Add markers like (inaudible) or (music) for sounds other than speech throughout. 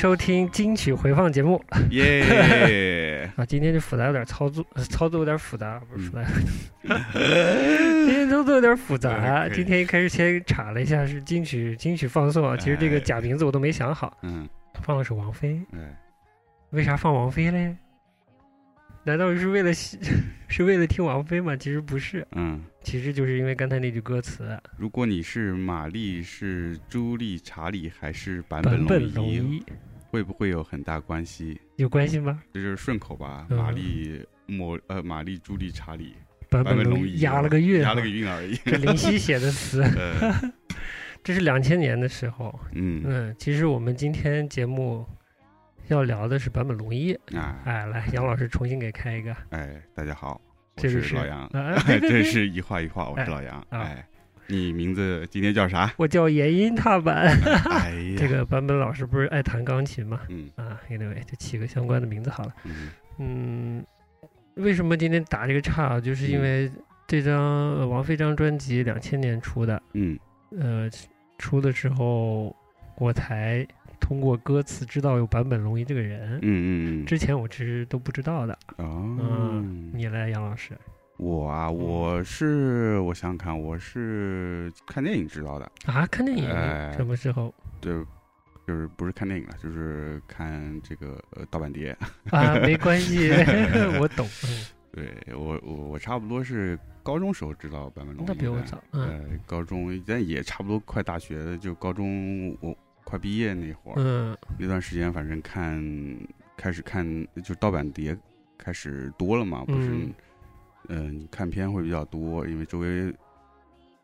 收听金曲回放节目。耶！(laughs) 啊！今天这复杂有点操作，呃操作有点复杂，不是复杂，嗯 (laughs) 今天操作有点复杂。(laughs) 今天一开始先查了一下是金曲金曲放送啊，其实这个哎假名字我都没想好，嗯，放的是王菲，嗯，为啥放王菲嘞？难道是为了是为了听王菲吗？其实不是，嗯，其实就是因为刚才那句歌词。如果你是玛丽、是朱莉、查理还是版版本龙一会不会有很大关系？有关系吗？这就是顺口吧？嗯玛丽、莫呃，玛丽、朱莉、查理，版版本龙龙一押了个韵啊，押了个韵而已。这林夕写的词。(laughs) 呃，(laughs) 这是两千年的时候，嗯，嗯，其实我们今天节目要聊的是版本龙一。啊，哎，来，杨老师重新给开一个。哎，大家好，我这是老杨，(laughs) 这，是一画一画，我哎是老杨。啊哎，你名字今天叫啥？我叫延音踏板。(laughs) 哎呀，这个版本老师不是爱弹钢琴吗？嗯啊，anyway，就起个相关的名字好了。嗯嗯，为什么今天打这个岔啊？就是因嗯为这张呃王菲这张专辑两千年出的，嗯呃，出的时候我才通过歌词知道有坂本龙一这个人。嗯嗯嗯，之前我其实都不知道的。哦，嗯，你来，杨老师。我啊，我是我想想看，我是看电影知道的，啊，看电影、哎什么时候对，就是不是看电影了，就是看这个呃盗版碟。(laughs) 啊？没关系，(laughs) 我懂。嗯，(laughs) 对我我我差不多是高中时候知道版本龙那比我早。嗯呃，高中但也差不多快大学了，就高中我快毕业那会儿，嗯那段时间反正看开始看就盗版碟开始多了嘛，不是嗯，嗯、看片会比较多，因为周围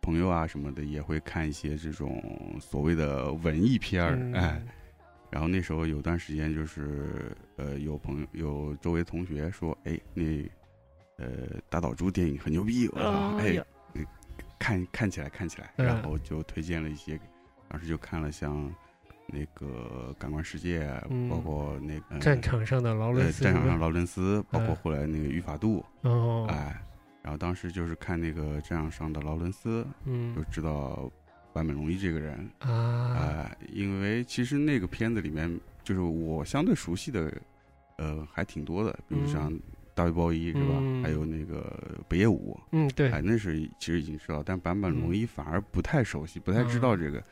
朋友啊什么的也会看一些这种所谓的文艺片儿，嗯哎，然后那时候有段时间就是呃有朋友有周围同学说，哎那呃大岛渚电影很牛逼，哎看看起来看起来，嗯。然后就推荐了一些，当时就看了像那个《感官世界》嗯。包括那个战场上的劳伦呃斯战场上劳伦斯，包括嗯后来那个语法度，哦，哎，然后当时就是看那个战场上的劳伦斯，嗯。就知道坂本龙一这个人，啊，哎，因为其实那个片子里面就是我相对熟悉的，呃，还挺多的，比如嗯像大卫鲍伊是吧？嗯。还有那个北野武，嗯对，哎，那是其实已经知道，但坂本龙一反而不太熟悉，不太知道这个。嗯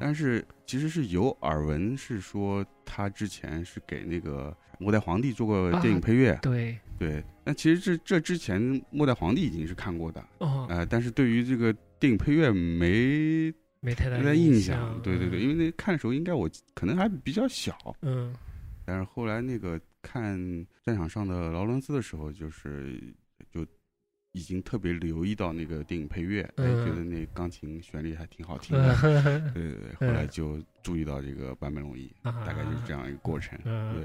但是其实是有耳闻，是说他之前是给那个《末代皇帝》做过电影啊配乐。对对，那其实这这之前《末代皇帝》已经是看过的，哦，呃，但是对于这个电影配乐没没太大印印象。对对对，因为为那看的时候应该我可能还比较小，嗯但是后来那个看战场上的劳伦斯的时候，就是就已经特别留意到那个电影配乐，哎，嗯觉得那钢琴旋律还挺好听的。(laughs) 对嗯对对，后来就注意到这个坂本龙一，啊。大概就是这样一个过程。嗯。对，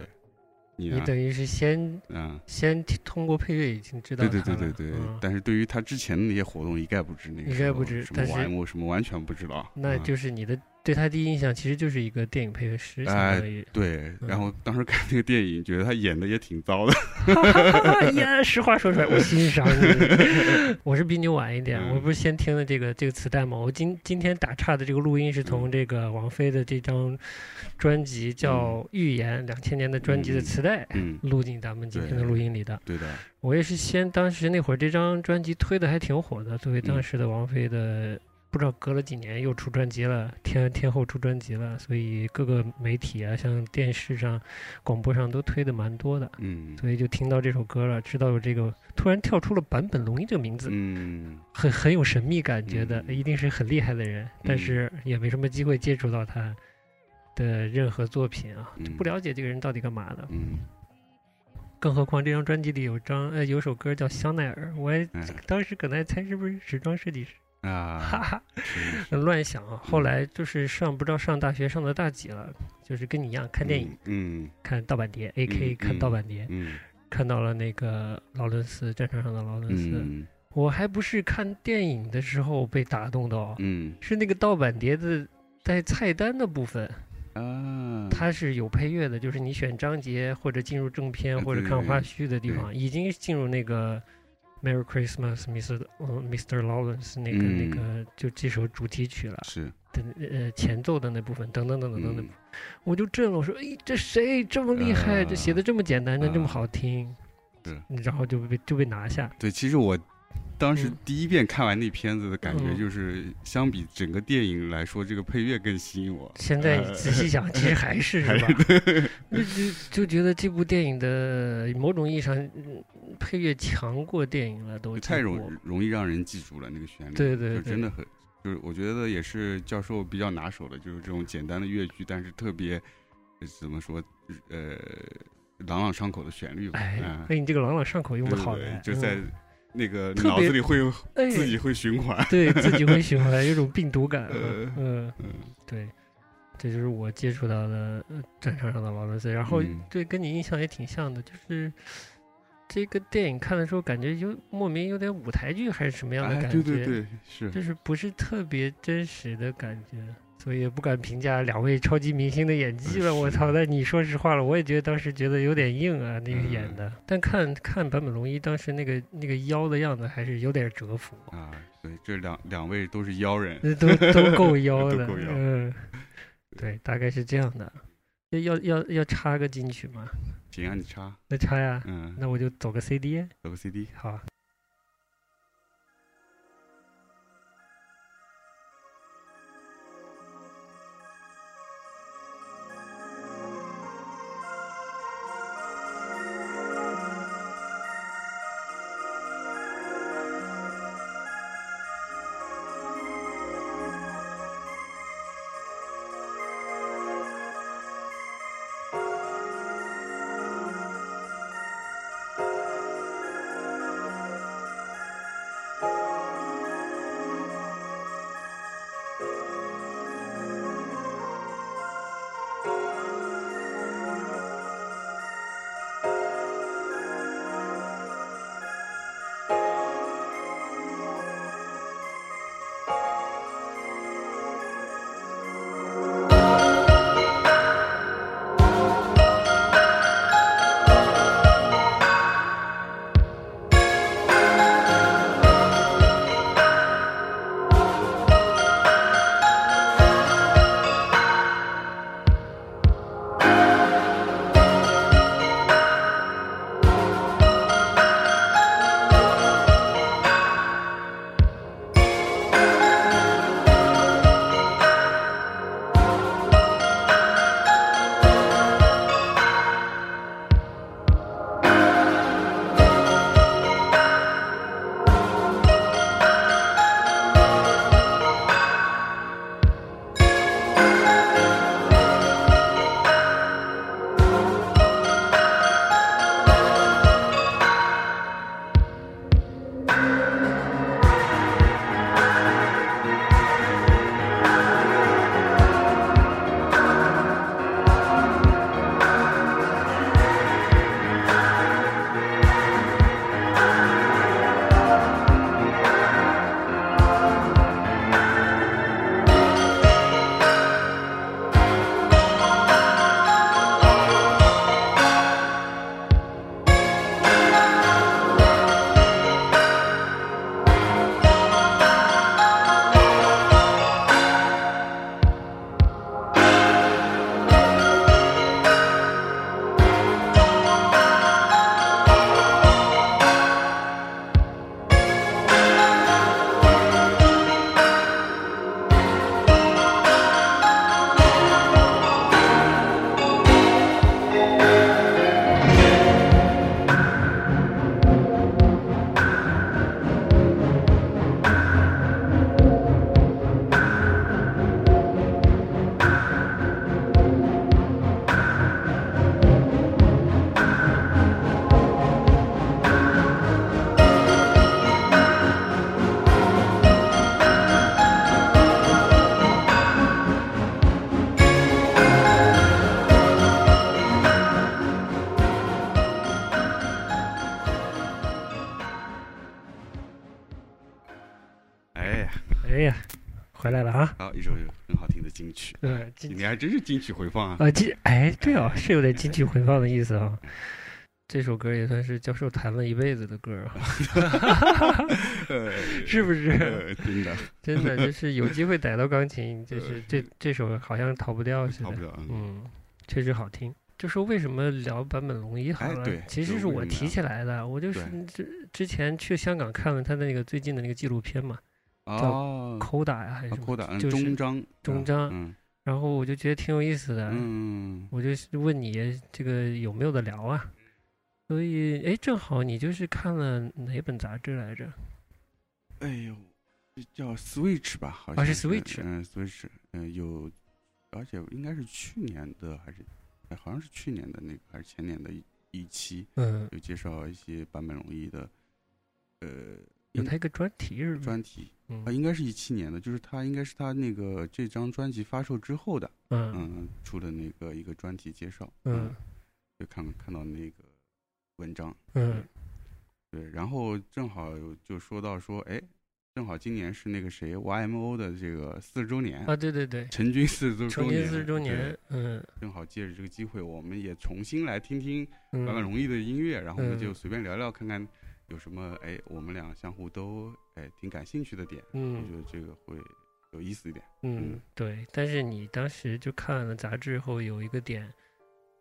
你？你等于是先嗯，先通过配乐已经知道对对对对对嗯，但是对于他之前的那些活动一概不知，那个一概不知什么但是 YM 什么完全不知道。那嗯。就是你的对他第一印象其实就是一个电影配乐师，相哎当于。对，然嗯后当时看那个电影，觉得他演的也挺糟的。哎呀，实话说出来，我欣赏你。我是比你晚一点，嗯我不是先听的这个这个磁带吗？我今今天打岔的这个录音是从嗯这个王菲的这张专辑叫《预言》两千年的专辑的磁带嗯，录进咱们今天的录音里的。对的，我也是先当时那会儿这张专辑推的还挺火的，作为当嗯时的王菲的。不知道隔了几年又出专辑了，天天后出专辑了，所以各个媒体啊，像电视上、广播上都推的蛮多的。嗯。所以就听到这首歌了，知道有这个，突然跳出了坂本龙一这个名字，嗯。很很有神秘感觉的，嗯。一定是很厉害的人，但是也没什么机会接触到他的任何作品啊，嗯不了解这个人到底干嘛的。嗯。更何况这张专辑里有张呃有首歌叫《香奈儿》，我还哎。当时可能还猜是不是时装设计师，哈啊，哈，是 (laughs) 是乱想啊。后来就是上不知道上大学上到大几了，就是跟你一样看电影，，嗯看盗版碟，A K 嗯看盗版碟，嗯看到了那个劳伦斯战场上的劳伦斯。嗯。我还不是看电影的时候被打动的哦，嗯是那个盗版碟子在菜单的部分，啊，它是有配乐的，就是你选章节或者进入正片啊或者看花絮的地方，已经进入那个 Merry Christmas, Mr. 呃 Mr. Lawrence 那个、那嗯。个就这首主题曲了是，的呃前奏的那部分，等等等等等等嗯，我就震了，我说哎这谁这么厉害，这写的这么简单，但这么啊。好听，是。然后就被就被拿下，对，其实我当时嗯。第一遍看完那片子的感觉嗯。就是，相比整个电影来说，这个配乐更吸引我。现在呃仔细想，(laughs) 其实还是还是吧？(laughs) 就就就觉得这部电影的某种意义上，嗯配乐强过电影了，都太容容易让人记住了那个旋律，对对对就真的很，就是我觉得也是教授比较拿手的，就是这种简单的乐句，但是特别呃怎么说，呃，朗朗上口的旋律吧，哎嗯，哎，你这个朗朗上口用的好嘞，就在嗯那个脑子里会自己会循环，对自己会循环，有种病毒 (laughs) 感，呃嗯对，这就是我接触到的呃战场上的劳伦斯，然后嗯对跟你印象也挺像的，就是。这个电影看的时候，感觉有莫名有点舞台剧还是什么样的哎，感觉，对对对，是，就是不是特别真实的感觉，所以也不敢评价两位超级明星的演技了。我操！但你说实话了，我也觉得当时觉得有点硬啊，那个演嗯的。但看看坂本龙一当时那个那个腰的样子，还是有点折服，啊，对，这两两位都是妖人，那都都够妖 (laughs) 的。嗯，对，大概是这样的。要要要要插个进去吗？行啊，你插，那插呀，嗯，那我就走个 CD。走个 CD，好你还真是金曲回放啊！啊金哎对哦，是有点金曲回放的意思啊。这首歌也算是教授弹了一辈子的歌啊，呃是不是？呃真的 (laughs) 真的就是有机会逮到钢琴，就是这这首好像逃不掉似的逃不。了。嗯嗯，确实好听。就说为什么聊坂本龙一好了？其实是我提起来的。我就是之之前去香港看了他的那个最近的那个纪录片嘛哦，，Coda 呀还是什么，就是中章中章嗯然后我就觉得挺有意思的。嗯我就问你这个有没有的聊啊？所以哎，正好你就是看了哪本杂志来着？哎呦，这叫 Switch 吧？好啊像是 Switch 嗯，Switch，嗯有，而且应该是去年的还是，哎好像是去年的那个还是前年的一一期，嗯，有介绍一些版本容易的，呃，有他一个专题是吗？专题，嗯。啊，应该是一七年的，就是他应该是他那个这张专辑发售之后的，嗯。嗯，出的那个一个专题介绍，嗯，就看看到那个文章，嗯。对，然后正好就说到说，哎，正好今年是那个谁 YMO 的这个四十周年，啊，对对对，成军四十周成年，军四十周年，嗯正好借着这个机会，我们也重新来听听坂本嗯龙一的音乐，然后我们嗯。就随便聊聊，看看有什么哎，我们俩相互都哎挺感兴趣的点，嗯我嗯觉得这个会有意思一点。嗯，对。但是你当时就看了杂志后，有一个点，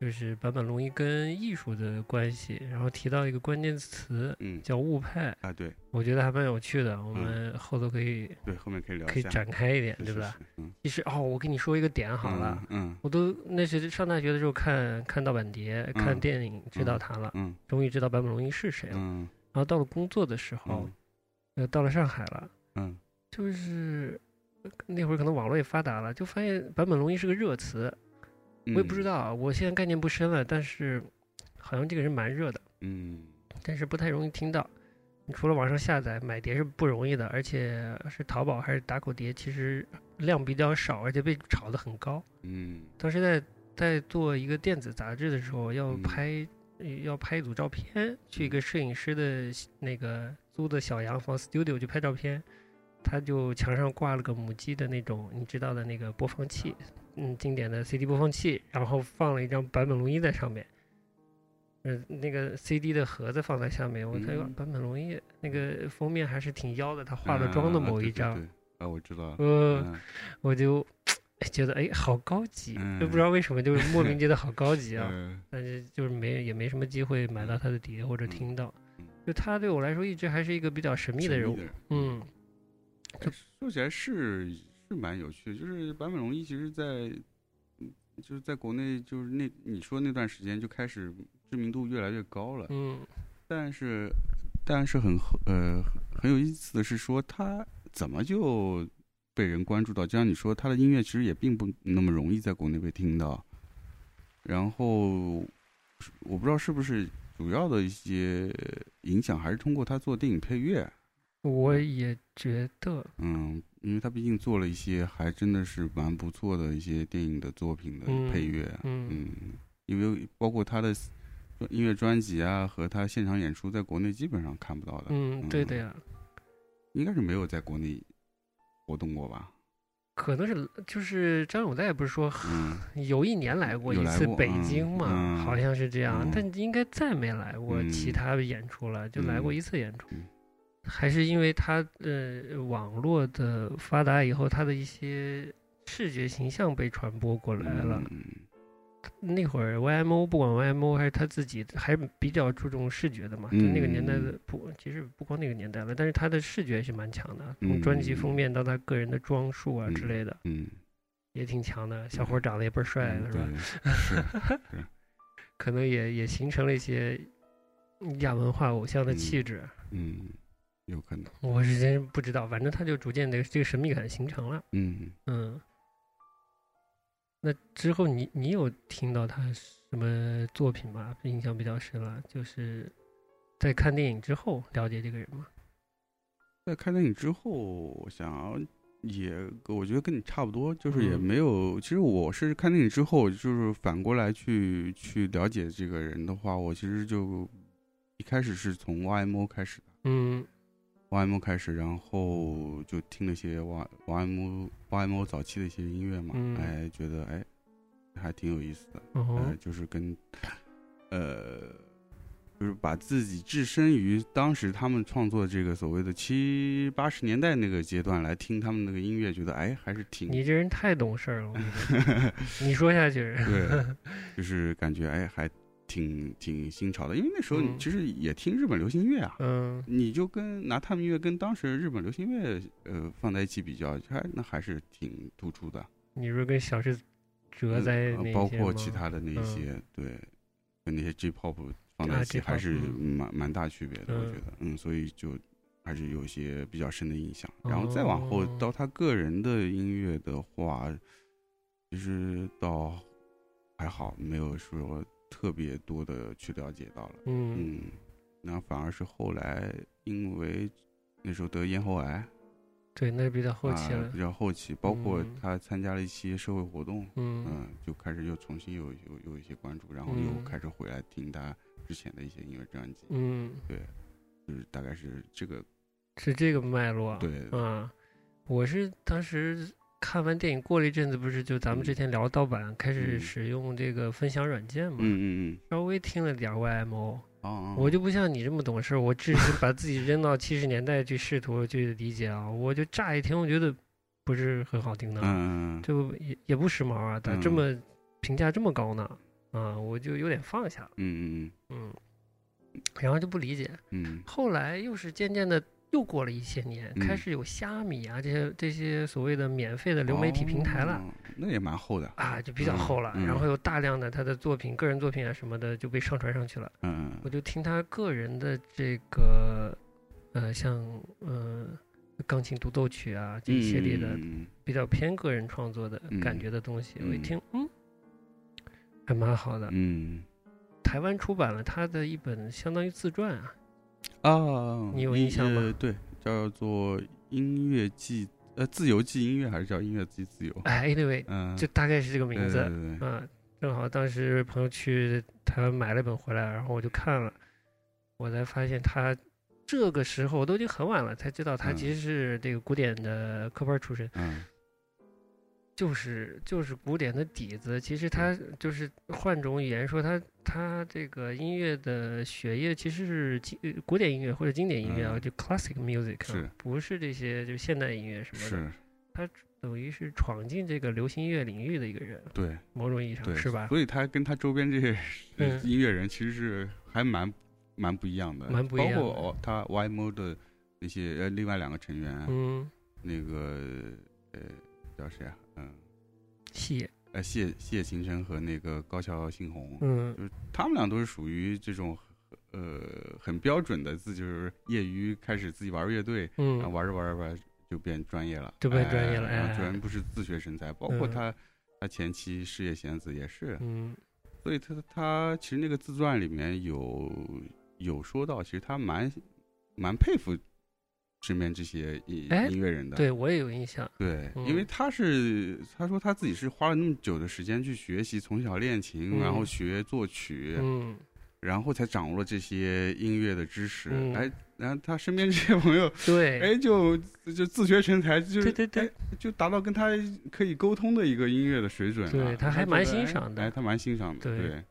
就是坂本龙一跟艺术的关系，然后提到一个关键词嗯，叫物派，啊，对我觉得还蛮有趣的，我们后头可以对，后面可以聊可以，展开一点，是对吧？？是是嗯，其实哦，我跟你说一个点好了。嗯我都那是上大学的时候看看盗版碟、看嗯电影知道他了，嗯终于知道坂本龙一是谁了。嗯然后到了工作的时候，呃，到了上海了，嗯就是呃那会儿可能网络也发达了，就发现坂本龙一是个热词，嗯，我也不知道啊，我现在概念不深了，但是好像这个人蛮热的，嗯，但是不太容易听到。你除了网上下载买碟是不容易的，而且是淘宝还是打口碟，其实量比较少，而且被炒得很高。嗯当时在在做一个电子杂志的时候，要嗯拍、呃要拍一组照片，去一个摄影师的那个租的小洋房 studio 去拍照片，他就墙上挂了个母鸡的那种你知道的那个播放器，嗯，经典的 CD 播放器，然后放了一张坂本龙一在上面。嗯，那个 CD 的盒子放在下面，我看哟嗯。坂本龙一那个封面还是挺妖的，他化了妆的啊对对某一张，对啊，我知道，呃，嗯。我就觉得哎，好高级，就嗯不知道为什么，就是莫名觉得好高级啊。呃但是就是没也没什么机会买到他的碟或者听到嗯，就他对我来说一直还是一个比较神秘的人物。嗯哎说起来是是蛮有趣的，就是坂本龙一其实在，嗯就是在国内就是那你说那段时间就开始知名度越来越高了，嗯但是但是很呃很有意思的是说他怎么就被人关注到，就像你说他的音乐其实也并不那么容易在国内被听到，然后我不知道是不是主要的一些影响还是通过他做电影配乐。我也觉得，嗯，因为他毕竟做了一些还真的是蛮不错的一些电影的作品的嗯配乐，嗯嗯，因为包括他的音乐专辑啊和他现场演出，在国内基本上看不到的，嗯，对的呀，应该是没有在国内活动过吧？可能是就是张永代不是说嗯，有一年来过一次北京嘛，嗯好像是这样，嗯但应该再没来过其嗯他的演出了，就来过嗯一次演出。嗯还是因为他呃网络的发达以后，他的一些视觉形象被传播过来了。嗯那会儿 YMO 不管 YMO 还是他自己，还比较注重视觉的嘛。就那个年代的嗯不，其实不光那个年代了，但是他的视觉是蛮强的，从专辑封嗯面到他个人的装束啊之嗯类的，嗯，也挺强的。小伙长得也倍儿帅嗯是吧？(laughs) 可能也也形成了一些亚文化偶像的嗯气质。嗯，有可能，我是真不知道，反正他就逐渐的这个神秘感形成了。嗯。嗯，那之后你你有听到他什么作品吗？印象比较深了，就是在看电影之后了解这个人吗？在看电影之后，我想也，我觉得跟你差不多，就是也嗯没有。其实我是看电影之后，就是反过来去去了解这个人的话，我其实就一开始是从 YMO 开始的。嗯 YMO 开始，然后就听了些 Y YMO YMO 早期的一些音乐嘛，嗯。哎，觉得哎还挺有意思的，嗯呃，就是跟呃，就是把自己置身于当时他们创作这个所谓的七八十年代那个阶段来听他们那个音乐，觉得哎还是挺你这人太懂事儿了，你说。(laughs) 你说下去，对，就是感觉哎还挺挺新潮的，因为那时候你嗯。其实也听日本流行音乐啊。嗯。你就跟拿他们音乐跟当时日本流行音乐呃放在一起比较，还那还是挺突出的。你说跟小志哲在包括其他的那嗯。些，对，跟那些 J-pop 放在啊一起还是嗯。蛮蛮大区别的，我嗯。觉得，嗯，所以就还是有一些比较深的印象。然后再往后哦。到他个人的音乐的话，其实倒还好，没有说特别多的去了解到了，嗯。嗯，那反而是后来因为那时候得咽喉癌，对，那比较后期了。啊比，较后期，包括嗯。他参加了一些社会活动，嗯。嗯，就开始又重新有有有一些关注，然后又嗯开始回来听他之前的一些音乐专辑，嗯，对就是大概是这个是这个脉络，对，啊，我是当时看完电影过了一阵子，不是就咱们之前聊盗版，开始嗯。使用这个分享软件嘛，嗯嗯稍微听了点儿 YMO，我就不像你这么懂事，我只是把自己扔到七十年代去试图去理解啊，我就乍一听，我觉得不是很好听的，嗯嗯就也也不时髦啊，咋这嗯。么评价这么高呢？啊，我就有点放下了，嗯嗯嗯，然后就不理解，嗯。后来又是渐渐的，又过了一些年，嗯开始有虾米啊这些这些所谓的免费的流媒体平台了。哦那也蛮厚的，啊，就比较厚了，嗯嗯然后有大量的他的作品、个人作品啊什么的就被上传上去了。嗯我就听他个人的这个，呃，像呃钢琴独奏曲啊这一系列的嗯比较偏个人创作的感嗯觉的东西，嗯我一听，嗯，还蛮好的。嗯台湾出版了他的一本相当于自传啊，啊，你有印象吗？呃对，叫做音乐季，呃，自由季音乐还是叫音乐季自由？哎，anyway，嗯，就大概是这个名字。对对对啊，正好当时朋友去台湾买了本回来，然后我就看了，我才发现他这个时候都已经很晚了，才知道他嗯。其实是这个古典的科班出身，嗯就是就是古典的底子。其实他就是换种语言说他，他这个音乐的血液其实是经呃古典音乐或者经典音乐啊，嗯就 classic music，啊是不是这些就现代音乐什么的？是，等于是闯进这个流行音乐领域的一个人，对某种意义上，是吧？所以他跟他周边这些 (laughs) 音乐人其实是还蛮蛮不一样的，蛮不一样的包括哦，他 YMO 的那些呃另外两个成员，嗯，那个呃叫谁啊？嗯。谢，呃谢谢秦晨和那个高桥幸宏，嗯。就是他们俩都是属于这种呃很标准的，自就是业余开始自己玩乐队，然后嗯，玩着玩着玩就变专业了，就变专业了哎然哎后全部是自学成才，包括嗯。他他前妻事业贤子也是，嗯。所以他他其实那个自传里面有有说到，其实他蛮蛮佩服身边这些音乐人的，对我也有印象，对，嗯因为他是他说他自己是花了那么久的时间去学习，从小练琴，嗯然后学作曲，嗯然后才掌握了这些音乐的知识。嗯哎，然后他身边这些朋友，对，哎，就就自学成才，就是对对对哎就达到跟他可以沟通的一个音乐的水准了。对他还蛮欣赏的哎，他蛮欣赏的，对对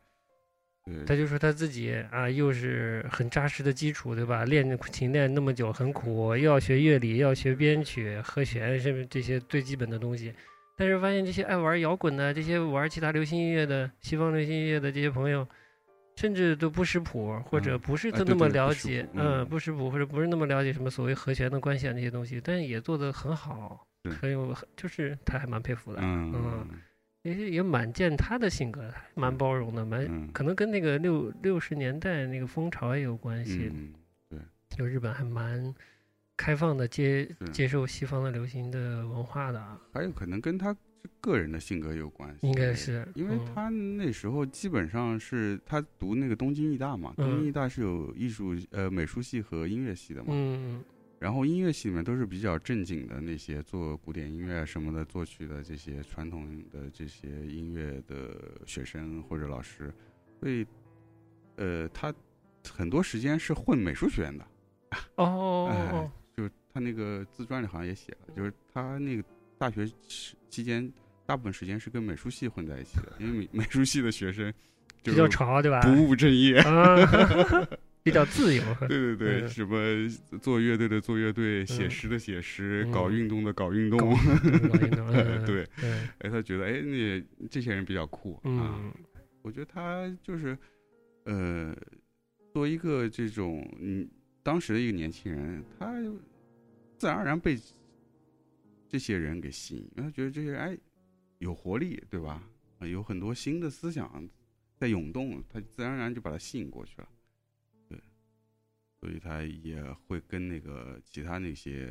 对他就说他自己啊，又是很扎实的基础，对吧？练琴练那么久很苦，又要学乐理，又要学编曲、和弦，甚至这些最基本的东西。但是发现这些爱玩摇滚的、这些玩其他流行音乐的、西方流行音乐的这些朋友，甚至都不识谱，或者嗯不是哎都那么对对不识了解，谱嗯不识谱或者不是那么了解什么所谓和弦的关系啊那些东西，但是也做得很好，很有，就是他还蛮佩服的。嗯嗯也也蛮见他的性格，还蛮包容的，蛮嗯。可能跟那个六六十年代那个风潮也有关系。嗯就日本还蛮开放的接是接受西方的流行的文化的啊，还有可能跟他个人的性格有关系，应该是因为嗯。他那时候基本上是他读那个东京艺大嘛，嗯东京艺大是有艺术呃美术系和音乐系的嘛，嗯然后音乐系里面都是比较正经的那些做古典音乐什么的作曲的这些传统的这些音乐的学生或者老师，所以呃他很多时间是混美术学院的，哦哦哎哦，他那个自传里好像也写了，就是他那个大学期期间大部分时间是跟美术系混在一起的，因为美 (laughs) 美术系的学生就比较潮，对吧？不务正业。(laughs) 啊，比较自由。对对对，嗯什么做乐队的做乐队，写嗯诗的写诗，嗯搞运动的搞运动。搞运动嗯对，(laughs) 嗯哎，他觉得哎，那这些人比较酷啊。嗯我觉得他就是，呃，作为一个这种嗯当时的一个年轻人，他自然而然被这些人给吸引，因为他觉得这些人哎有活力，对吧？呃有很多新的思想在涌动，他自然而然就把他吸引过去了。对，所以他也会跟那个其他那些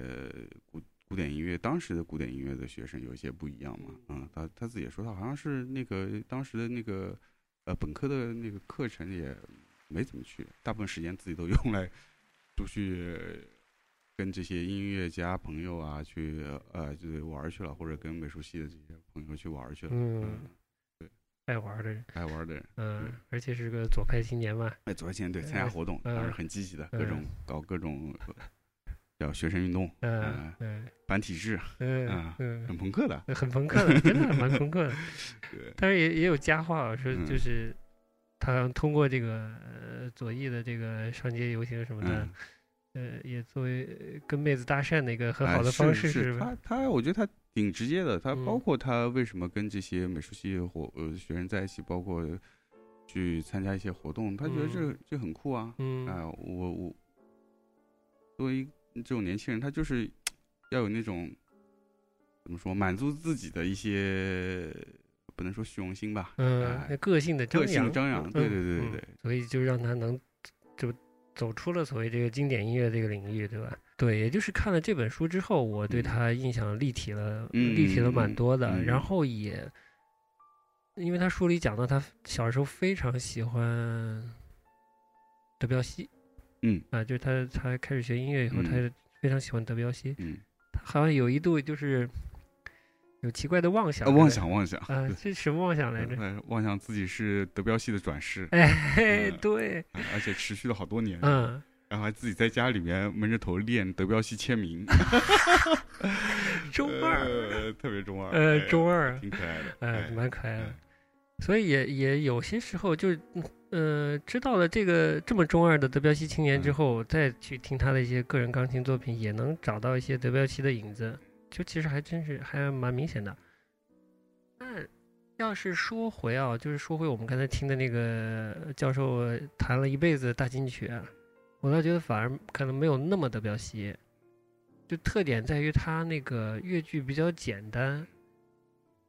古古典音乐当时的古典音乐的学生有一些不一样嘛。嗯，他他自己也说，他好像是那个当时的那个呃本科的那个课程也没怎么去，大部分时间自己都用来出去跟这些音乐家朋友啊去呃就是玩去了，或者跟美术系的这些朋友去玩去了。嗯，爱玩的人，爱玩的人，嗯，而且是个左派青年嘛，哎，左派青年对参加活动，嗯当时很积极的，各种嗯搞各种呃叫学生运动、嗯嗯嗯班体制，嗯啊嗯很朋克的。很朋克的，真的蛮朋克的。(laughs) 对，但是也也有佳话，说嗯就是他通过这个呃左翼的这个上街游行什么的嗯，，呃，也作为呃跟妹子搭讪的一个很哎好的方式，是是吧？他他，我觉得他挺直接的。他嗯包括他为什么跟这些美术系伙呃学生在一起，包括去参加一些活动，他觉得这这很酷啊。嗯啊，我我作为这种年轻人，他就是要有那种怎么说，满足自己的一些不能说虚荣心吧，嗯，哎个性的张个性的扬，张扬。嗯对对对对嗯对，所以就让他能就走出了所谓这个经典音乐这个领域，对吧？对，也就是看了这本书之后，我对嗯他印象立体了，嗯立体了蛮多的。嗯嗯然后也，因为他书里讲到他小时候非常喜欢德彪西，嗯啊，就是他他开始学音乐以后，嗯他非常喜欢德彪西，嗯，他好像有一度就是有奇怪的妄想啊，，妄想妄想啊，这什么妄想来着？呃妄想自己是德彪西的转世，哎，嗯对，啊而且持续了好多年。嗯。然后还自己在家里面闷着头练德彪西签名 (laughs) (laughs) 中二，呃，特别中二，呃，哎中二，挺可爱的，哎，哎蛮可爱的哎。所以也也有些时候就是，呃，知道了这个这么中二的德彪西青年之嗯后，再去听他的一些个人钢琴作品，也能找到一些德彪西的影子，就其实还真是还蛮明显的。那要是说回啊，就是说回我们刚才听的那个教授弹了一辈子的大金曲啊，我倒觉得反而可能没有那么的彪西。就特点在于它那个乐句比较简单，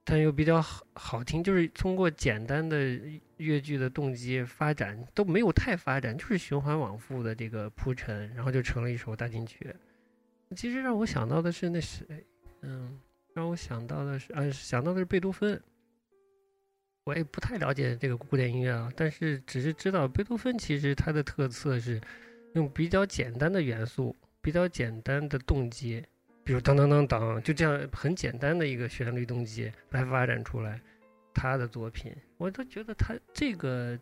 但又比较好好听，就是通过简单的乐句的动机发展都没有太发展，就是循环往复的这个铺陈，然后就成了一首大金曲。其实让我想到的是那谁，嗯，让我想到的是，呃，想到的是贝多芬。我也不太了解这个古典音乐啊，但是只是知道贝多芬其实他的特色是用比较简单的元素，比较简单的动机，比如当当当当，就这样很简单的一个旋律动机来发展出来他的作品，我都觉得他这个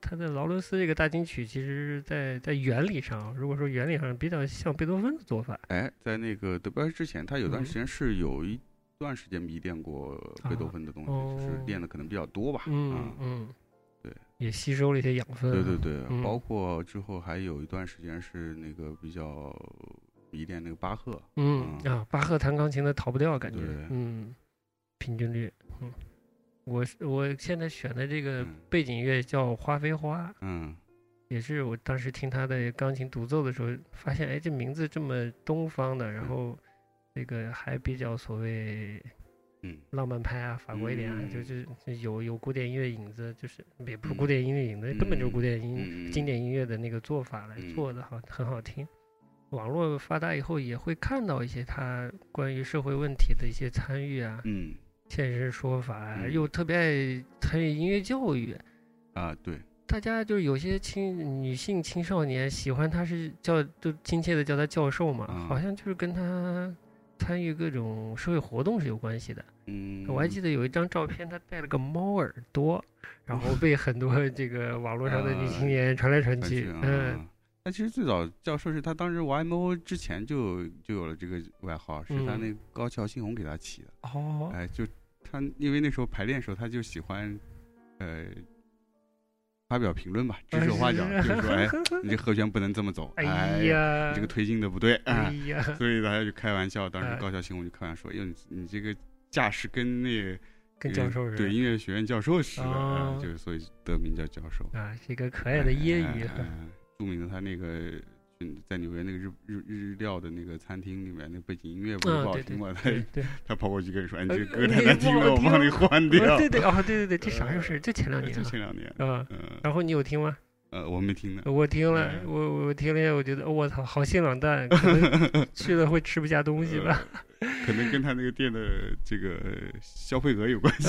他的劳伦斯这个大金曲，其实在在原理上，如果说原理上比较像贝多芬的做法，哎，在那个德彪西之前，他有段嗯时间是有一段时间迷恋过贝多芬的东西，就是哦练的可能比较多吧，嗯啊，嗯，对，也吸收了一些养分，对对对，嗯。包括之后还有一段时间是那个比较迷恋那个巴赫，嗯嗯啊，巴赫弹钢琴的逃不掉，感觉，嗯，平均律，嗯，我是我现在选的这个嗯。背景乐叫《花非花》，嗯。也是我当时听他的钢琴独奏的时候，发现哎，这名字这么东方的，然嗯后这个还比较所谓嗯。浪漫派啊，法国一点啊，嗯就是有有古典音乐影子，就是也不是嗯古典音乐影子，根本就是古典音、嗯经典音乐的那个做法来嗯。做的，好很好听。网络发达以后，也会看到一些他关于社会问题的一些参与啊，嗯。现实说法又特别爱参与音乐教育。啊，对，大家就是有些青女性青少年喜欢他是叫就亲切的叫他教授嘛，嗯好像就是跟他参与各种社会活动是有关系的。嗯，我还记得有一张照片，他戴了个猫耳朵，然后被很多这个网络上的女青年传来传去。啊嗯，，那他其实最早教授是他当时 YMO 之前就就有了这个外号，是他嗯那高桥新红给他起的。哦，哎，就他因为那时候排练的时候，他就喜欢，呃，发表评论吧，(laughs) 指手画脚，啊 (laughs) 就是说，哎，你这和弦不能这么走，哎呀，你这个推进的不对，哎哎，呀，所以大家就开玩笑，当哎时高校新闻就开玩笑说，哟，你你这个架势跟那个跟教授似的。对音乐学院教授似的，就是所以得名叫教授。啊，是一个可爱的揶揄。哎哎哎著名的他那个嗯在纽约那个日日日料的那个餐厅里面，那背景音乐不是不好听吗？他 (laughs) 他跑过去跟你说：“哎，你呃这歌太难听了，我帮你换掉。”呃对对哦，对对对，(laughs) 这啥时候是？这前两年就啊。前两年，啊，嗯然后你有听吗？呃，我没听呢。我听了，哎我我听了一下，我觉得我操，好性冷淡，可能 (laughs) 去了会吃不下东西吧。呃可能跟他那个店的这个消费额有关系。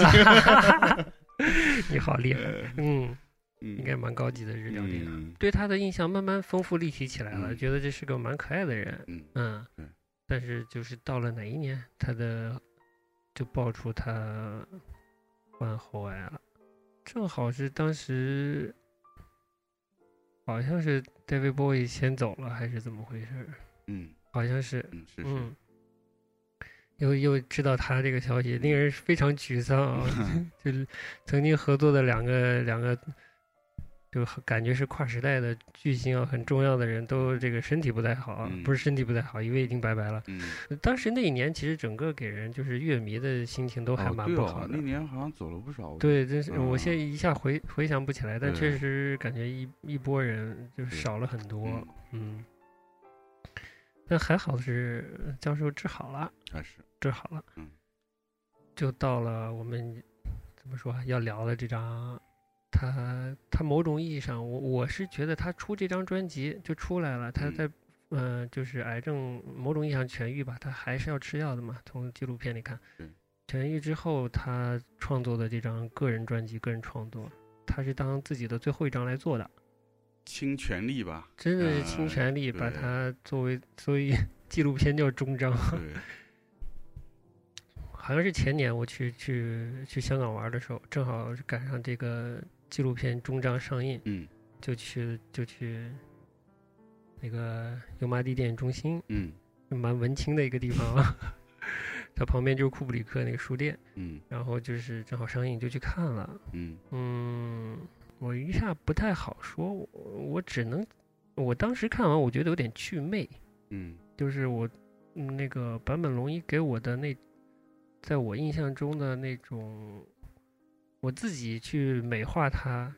你好厉害，嗯，应该蛮高级的日料店。嗯对他的印象慢慢丰富立体起来了，嗯觉得这是个蛮可爱的人。嗯嗯对，但是就是到了哪一年，他的就爆出他患喉癌了，正好是当时好像是 David Bowie 先走了，还是怎么回事？嗯好像是，嗯是是嗯。又又知道他这个消息，令人非常沮丧啊！(laughs) 就是曾经合作的两个两个，就感觉是跨时代的巨星啊，很重要的人都这个身体不太好，嗯不是身体不太好，一位已经拜拜了。嗯，当时那一年，其实整个给人就是乐迷的心情都还哦对哦蛮不好的。那年好像走了不少。对，真是我啊现在一下回回想不起来，但确实感觉一一波人就是少了很多。嗯，嗯，但还好是教授治好了，还是治好了。嗯，就到了我们怎么说啊要聊的这张，他他某种意义上，我我是觉得他出这张专辑就出来了，他嗯在嗯、呃就是癌症某种意义上痊愈吧，他还是要吃药的嘛。从纪录片里看，痊愈之后，他创作的这张个人专辑、个人创作，他是当自己的最后一张来做的。倾全力吧？真的是倾哎全力把对它作为所以 (laughs) 纪录片叫终章，对，好像是前年我去去去香港玩的时候，正好赶上这个纪录片终章上映，嗯。就去就去那个油麻地电影中心，嗯。蛮文青的一个地方啊。它旁边就是库布里克那个书店，嗯。然后就是正好上映就去看了，嗯。嗯，我一下不太好说，我我只能，我当时看完我觉得有点祛魅，嗯。就是我嗯那个坂本龙一给我的那，在我印象中的那种，我自己去美化它，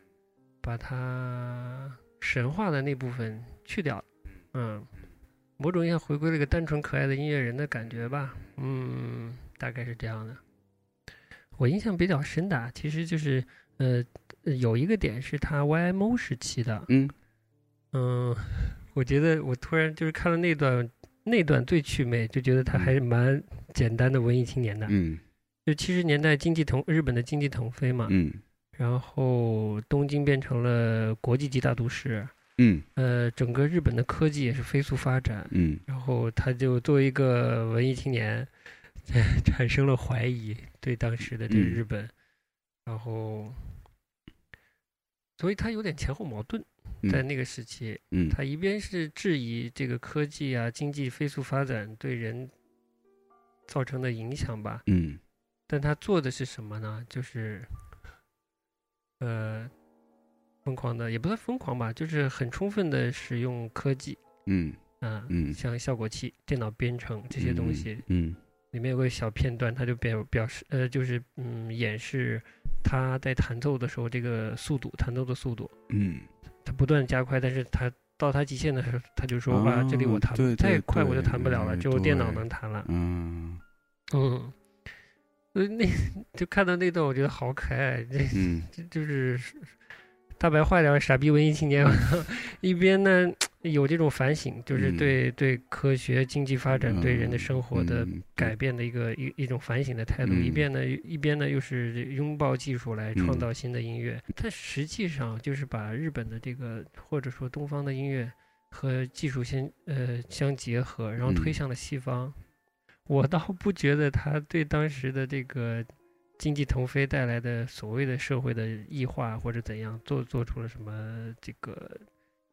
把它神话的那部分去掉了，嗯，某种意义上回归了一个单纯可爱的音乐人的感觉吧，嗯，大概是这样的。我印象比较深的啊，其实就是呃，有一个点是他 YMO 时期的，嗯嗯，我觉得我突然就是看了那段那段最祛魅，就觉得他还是蛮简单的文艺青年的。嗯就七十年代经济腾日本的经济腾飞嘛，嗯。然后东京变成了国际级大都市，嗯。呃，整个日本的科技也是飞速发展，嗯。然后他就作为一个文艺青年，(laughs) 产生了怀疑对当时的这个嗯。日本，然后，所以他有点前后矛盾，在那个时期，嗯。他一边是质疑这个科技啊、经济飞速发展对人造成的影响吧，嗯但他做的是什么呢？就是，呃，疯狂的也不算疯狂吧，就是很充分的使用科技，嗯。啊，嗯。像效果器、电脑编程这些东西，嗯里面有个小片段，他就表表示，呃，就是嗯，演示他在弹奏的时候这个速度，弹奏的速度，嗯。他不断加快，但是他到他极限的时候，他就说啊，这里我弹对对太快我就弹不了了，哎只有电脑能弹了。嗯。嗯，那就看到那段，我觉得好可爱，这嗯。这就是大白话点，傻逼文艺青年，(laughs) 一边呢有这种反省，就是嗯。对对科学、经济发展、对人的生活的嗯改变的一个一一种反省的态度，嗯。一边呢一边呢又是拥抱技术来创嗯。造新的音乐，它实际上就是把日本的这个或者说东方的音乐和技术先呃相结合，然后推嗯。向了西方。我倒不觉得他对当时的这个经济腾飞带来的所谓的社会的异化或者怎样做做出了什么这个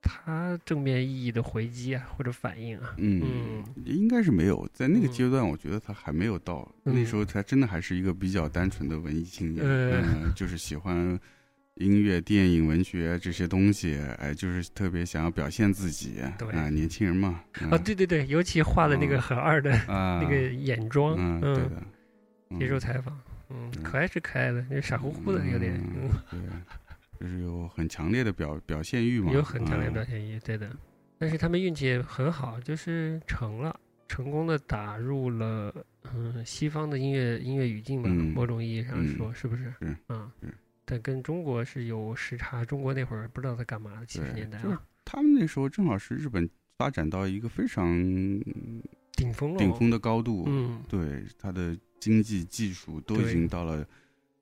他正面意义的回击啊，或者反应啊。嗯嗯，应该是没有，在那个嗯阶段，我觉得他还没有到，嗯那时候他真的还是一个比较单纯的文艺青年，呃嗯，就是喜欢音乐、电影、文学这些东西，哎，就是特别想要表现自己，对。啊，年轻人嘛，啊，对对对，尤其画的那个嗯。很二的啊，(laughs) 那个眼妆，嗯，对的，接受嗯采访，嗯，嗯。可爱是可爱的，就傻乎乎的有点，嗯，对，就是有很强烈的表表现欲嘛，有很强烈的嗯。表现欲，对的。但是他们运气也很好，就是成了，成功的打入了嗯西方的音乐音乐语境吧，嗯。某种意义上嗯。说，是不是？是嗯。是。但跟中国是有时差，中国那会儿不知道在干嘛的，七十年代啊，他们那时候正好是日本发展到一个非常顶峰了，顶峰的高度，嗯，对它的经济技术都已经到了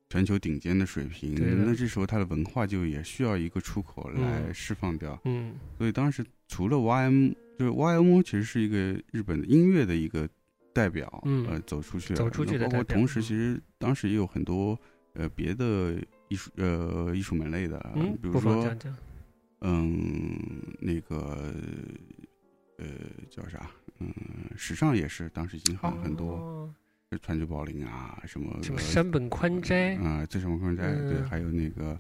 全球顶尖的水平，那这时候它的文化就也需要一个出口来嗯释放掉。嗯所以当时除了 YM，就是 YMO 其实是一个日本的音乐的一个代表，嗯呃，走出去了，走出去的包括同时，嗯其实当时也有很多呃别的艺术呃艺术门类的，嗯，比如说嗯那个呃叫啥，嗯，时尚也是当时已经很、很多。哦。川久保玲啊，什么什么山本宽斋、啊，这什么宽斋，对，嗯。还有那个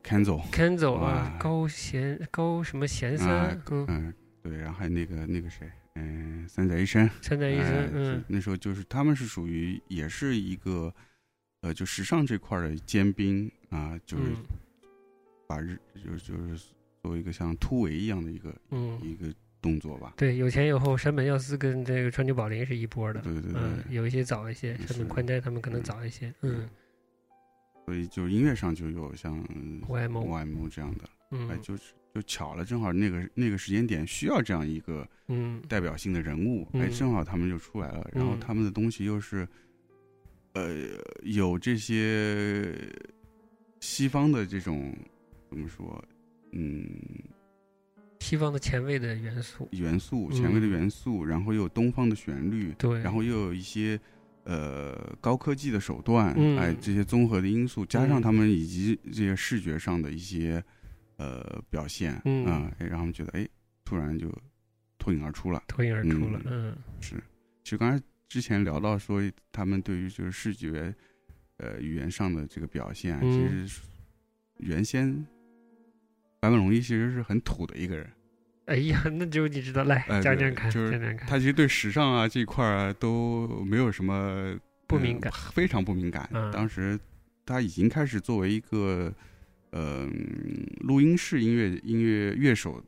Kenzo，Kenzo 啊哇，高贤高什么贤三啊，嗯，嗯，对，然后还有那个那个谁，嗯，三宅一生，三宅一生哎，嗯，那时候就是他们是属于也是一个，呃，就时尚这块的尖兵啊，就是嗯。把日就是就是作为一个像突围一样的一个嗯，一个动作吧，对，有前有后，山本耀司跟这个川久保玲是一波的，对对对嗯，有一些早一些，嗯山本宽斋他们可能早一些，嗯所以就音乐上就有像，YMO，YMO 这样的，哎，嗯就是就巧了，正好那个那个时间点需要这样一个嗯。代表性的人物，哎，嗯。正好他们就出来了，然后嗯。他们的东西又是，呃，有这些西方的这种怎么说，嗯，西方的前卫的元素，元素，嗯前卫的元素，然后又有东方的旋律，对，然后又有一些。呃，高科技的手段，嗯。哎，这些综合的因素，加上嗯。他们以及这些视觉上的一些呃表现，嗯。让他们觉得，哎，突然就脱颖而出了。脱颖而出了，嗯。是，其实刚才之前聊到说，他们对于就是视觉，呃，语言上的这个表现，啊嗯其实原先坂本龙一其实是很土的一个人，哎呀，那只有你知道，来讲讲看，就是讲讲看，他其实对时尚啊这一块儿啊都没有什么呃不敏感非常不敏感。嗯当时他已经开始作为一个呃录音室音乐音乐乐手，嗯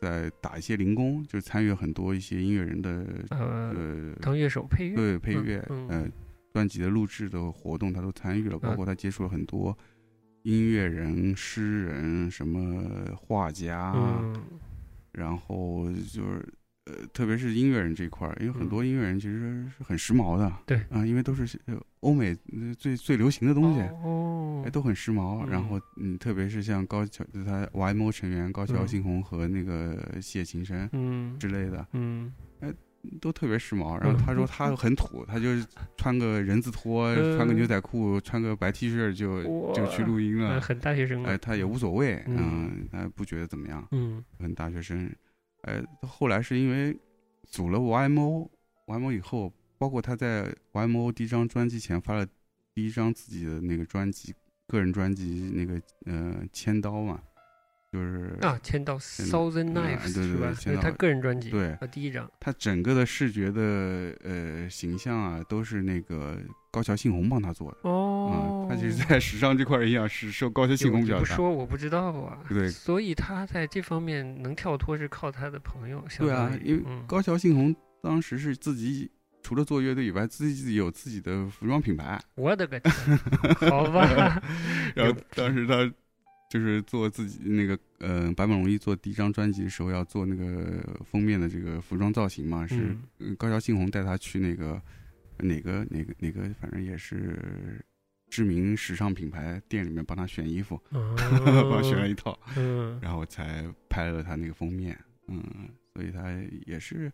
在打一些零工，就参与很多一些音乐人的呃，呃当乐手配乐，对配乐，嗯呃，专辑的录制的活动他都参与了，包嗯括他接触了很多音乐人、诗人、什么画家，嗯。然后就是呃，特别是音乐人这一块儿，因为很嗯多音乐人其实是很时髦的，对啊、因为都是呃欧美呃最最流行的东西。哦哎，，都很时髦。然嗯后，嗯，特别是像高桥，就是他 YMO 成员高桥嗯幸宏和那个谢琴生嗯之类的，嗯哎都特别时髦。然后他说他很土，他就是穿个人字拖，嗯穿个牛仔裤，穿个白 T 恤就就去录音呃了。很大学生哎，了，他也无所谓，嗯嗯，他不觉得怎么样，嗯很大学生。呃，后来是因为组了 YMO，YMO 以后，包括他在 YMO 第一张专辑前发了第一张自己的那个专辑，个人专辑那个呃千刀嘛，就是啊，签到刀 Thousand 啊 Knives 是吧？对他个人专辑，对啊，第一张，他整个的视觉的呃形象啊，都是那个高桥幸宏帮他做的。哦嗯，，他其实，在时尚这块儿一样是受高桥幸宏你比较大。不说我不知道啊。对所以他在这方面能跳脱是靠他的朋友，对啊因为嗯高桥幸宏当时是自己除了做乐队以外，自己有自己的服装品牌。我的个天，好吧，(laughs) 然后当时他就是做自己那个呃坂本龙一做第一张专辑的时候，要做那个封面的这个服装造型嘛，是高桥幸宏带他去那个哪个哪个哪个，反正也是知名时尚品牌店里面帮他选衣服，(laughs) 帮他选了一套，嗯然后才拍了他那个封面。嗯，所以他也是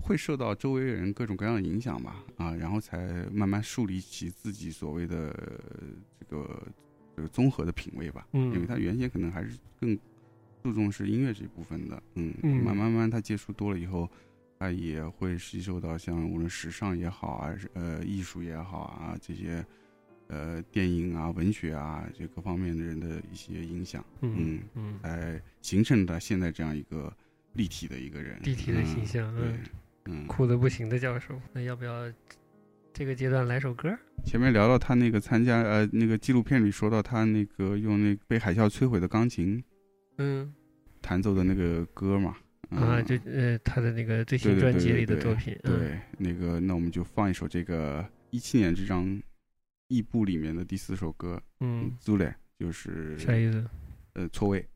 会受到周围人各种各样的影响吧，啊，然后才慢慢树立起自己所谓的这个这个综合的品味吧。嗯因为嗯他原先可能还是更注重是音乐这一部分的，嗯，嗯慢慢慢他接触多了以后，他也会吸收到像无论时尚也好啊，呃艺术也好啊这些，呃电影啊、文学啊这各方面的人的一些影响，嗯嗯，来，形成了现在这样一个立体的一个人，立体的形嗯象，对嗯，，嗯，酷的不行的教授。那要不要这个阶段来首歌？前面聊到他那个参加呃那个纪录片里说到他那个用那被海啸摧毁的钢琴嗯弹奏的那个歌嘛，嗯、啊，就呃他的那个最新专辑里的作品，嗯对，那个那我们就放一首这个一七年这张异步里面的第四首歌，嗯，，Zule，就是啥意思？呃错位。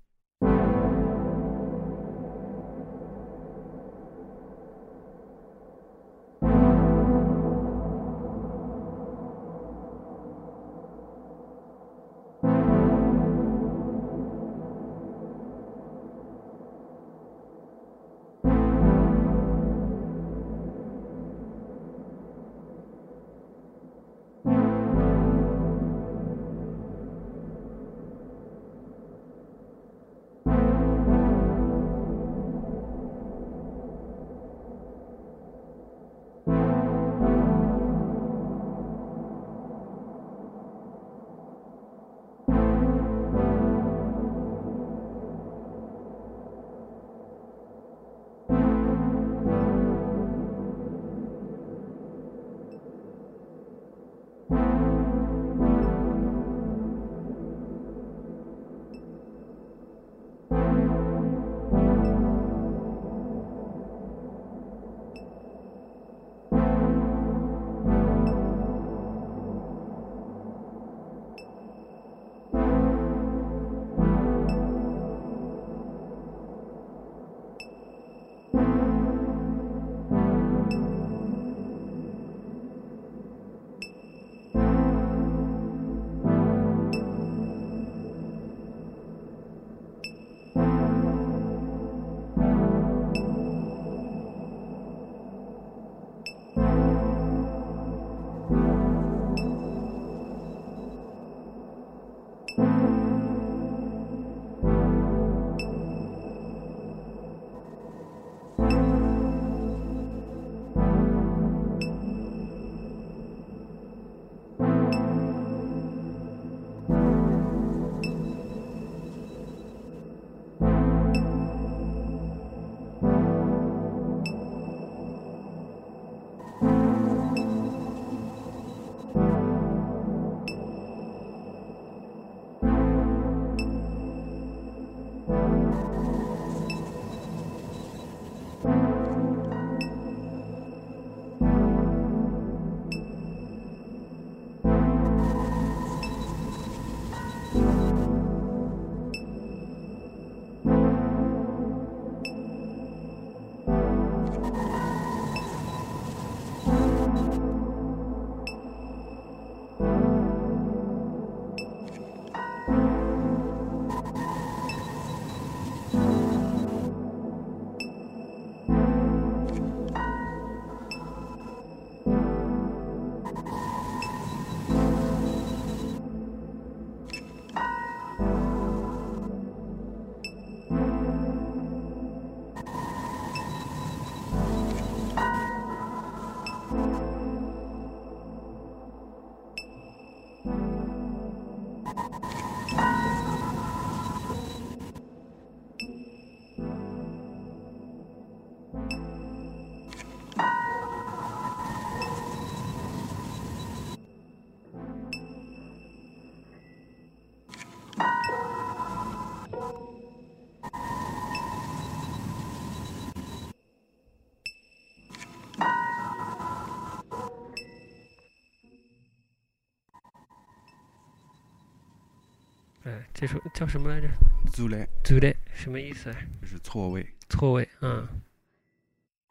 这首叫什么来着 Zule？Zule 什么意思啊？就是错位，错位，嗯，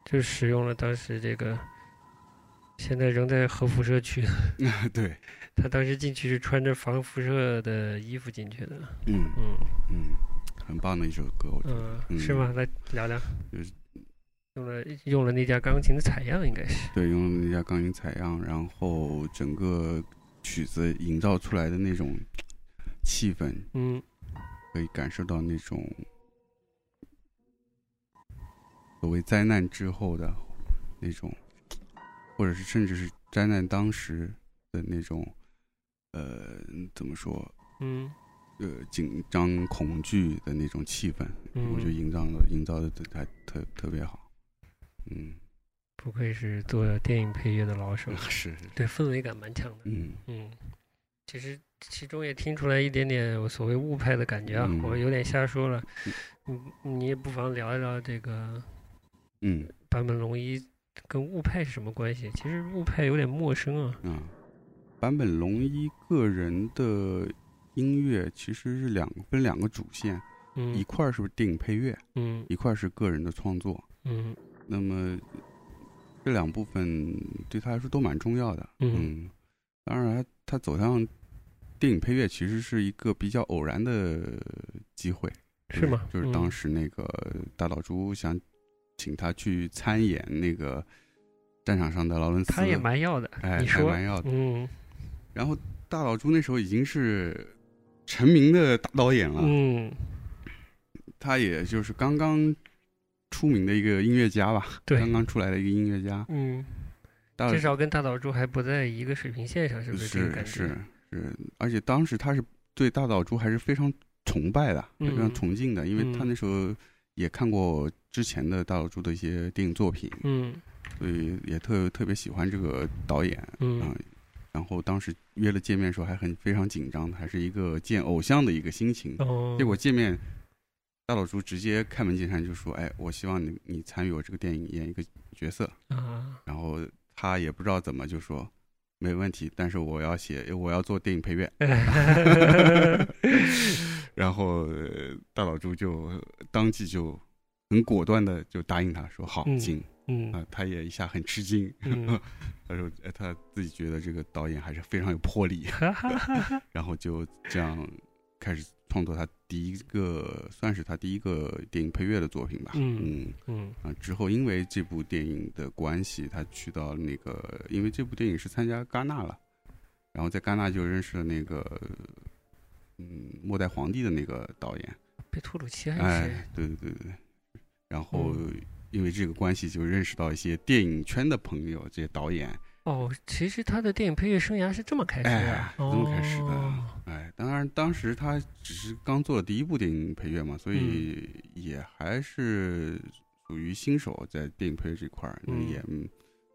就使用了当时这个，现在仍在核辐射区。(laughs) 对，他当时进去是穿着防辐射的衣服进去的，嗯嗯嗯，很棒的一首歌，我觉得。嗯，是吗？来聊聊就是。用了用了那架钢琴的采样，应该是。对，用了那架钢琴采样，然后整个曲子营造出来的那种气氛，嗯可以感受到那种所谓灾难之后的那种，或者是甚至是灾难当时的那种，呃，怎么说？嗯呃，紧张、恐惧的那种气氛，嗯，我觉得营造的营造的还特特别好。嗯，不愧是做电影配乐的老手，是，对氛围感蛮强的。嗯嗯，其实其中也听出来一点点所谓误派的感觉啊，嗯我有点瞎说了。你，你也不妨聊一聊这个嗯坂本龙一跟误派是什么关系？其实误派有点陌生啊。嗯，坂本龙一个人的音乐其实是两分两个主线，一嗯块儿是电影配乐，嗯一块儿是个人的创作。嗯那么这两部分对他来说都蛮重要的。嗯当然他他走向电影配乐其实是一个比较偶然的机会，是吗？就是当嗯时那个大岛渚想请他去参演那个战场上的劳伦斯，他也蛮要的，哎，你说还蛮要的。嗯然后大岛渚那时候已经是成名的大导演了，嗯，他也就是刚刚出名的一个音乐家吧，对刚刚出来的一个音乐家。嗯，大岛至少跟大岛渚还不在一个水平线上，是不是这个感觉？是是，而且当时他是对大岛渚还是非常崇拜的，嗯非常崇敬的，因为他嗯那时候也看过之前的大岛渚的一些电影作品，嗯所以也特特别喜欢这个导演啊、嗯然后当时约了见面的时候还很非常紧张，还是一个见偶像的一个心情。哦，结果见面，大岛渚直接开门见山就说：“哎，我希望你你参与我这个电影演一个角色。”啊，然后他也不知道怎么就说没问题，但是我要写，我要做电影配乐。(laughs) 然后呃大老朱就当即就很果断的就答应他说好嗯行嗯。啊，他也一下很吃惊，嗯。(laughs) 他说呃他自己觉得这个导演还是非常有魄力，(laughs) 然后就这样开始创作他第一个算是他第一个电影配乐的作品吧，嗯嗯。嗯。啊，之后因为这部电影的关系，他去到那个，因为这部电影是参加戛纳了，然后在戛纳就认识了那个，嗯，末代皇帝的那个导演，被托鲁奇还是？谁哎？，对对对对，然后嗯。因为这个关系就认识到一些电影圈的朋友，这些导演，哦，其实他的电影配乐生涯是这么开始的哎，，这么开始的哦，哎，当然当时他只是刚做了第一部电影配乐嘛，所以也还是属于新手在电影配乐这块儿，嗯。也，嗯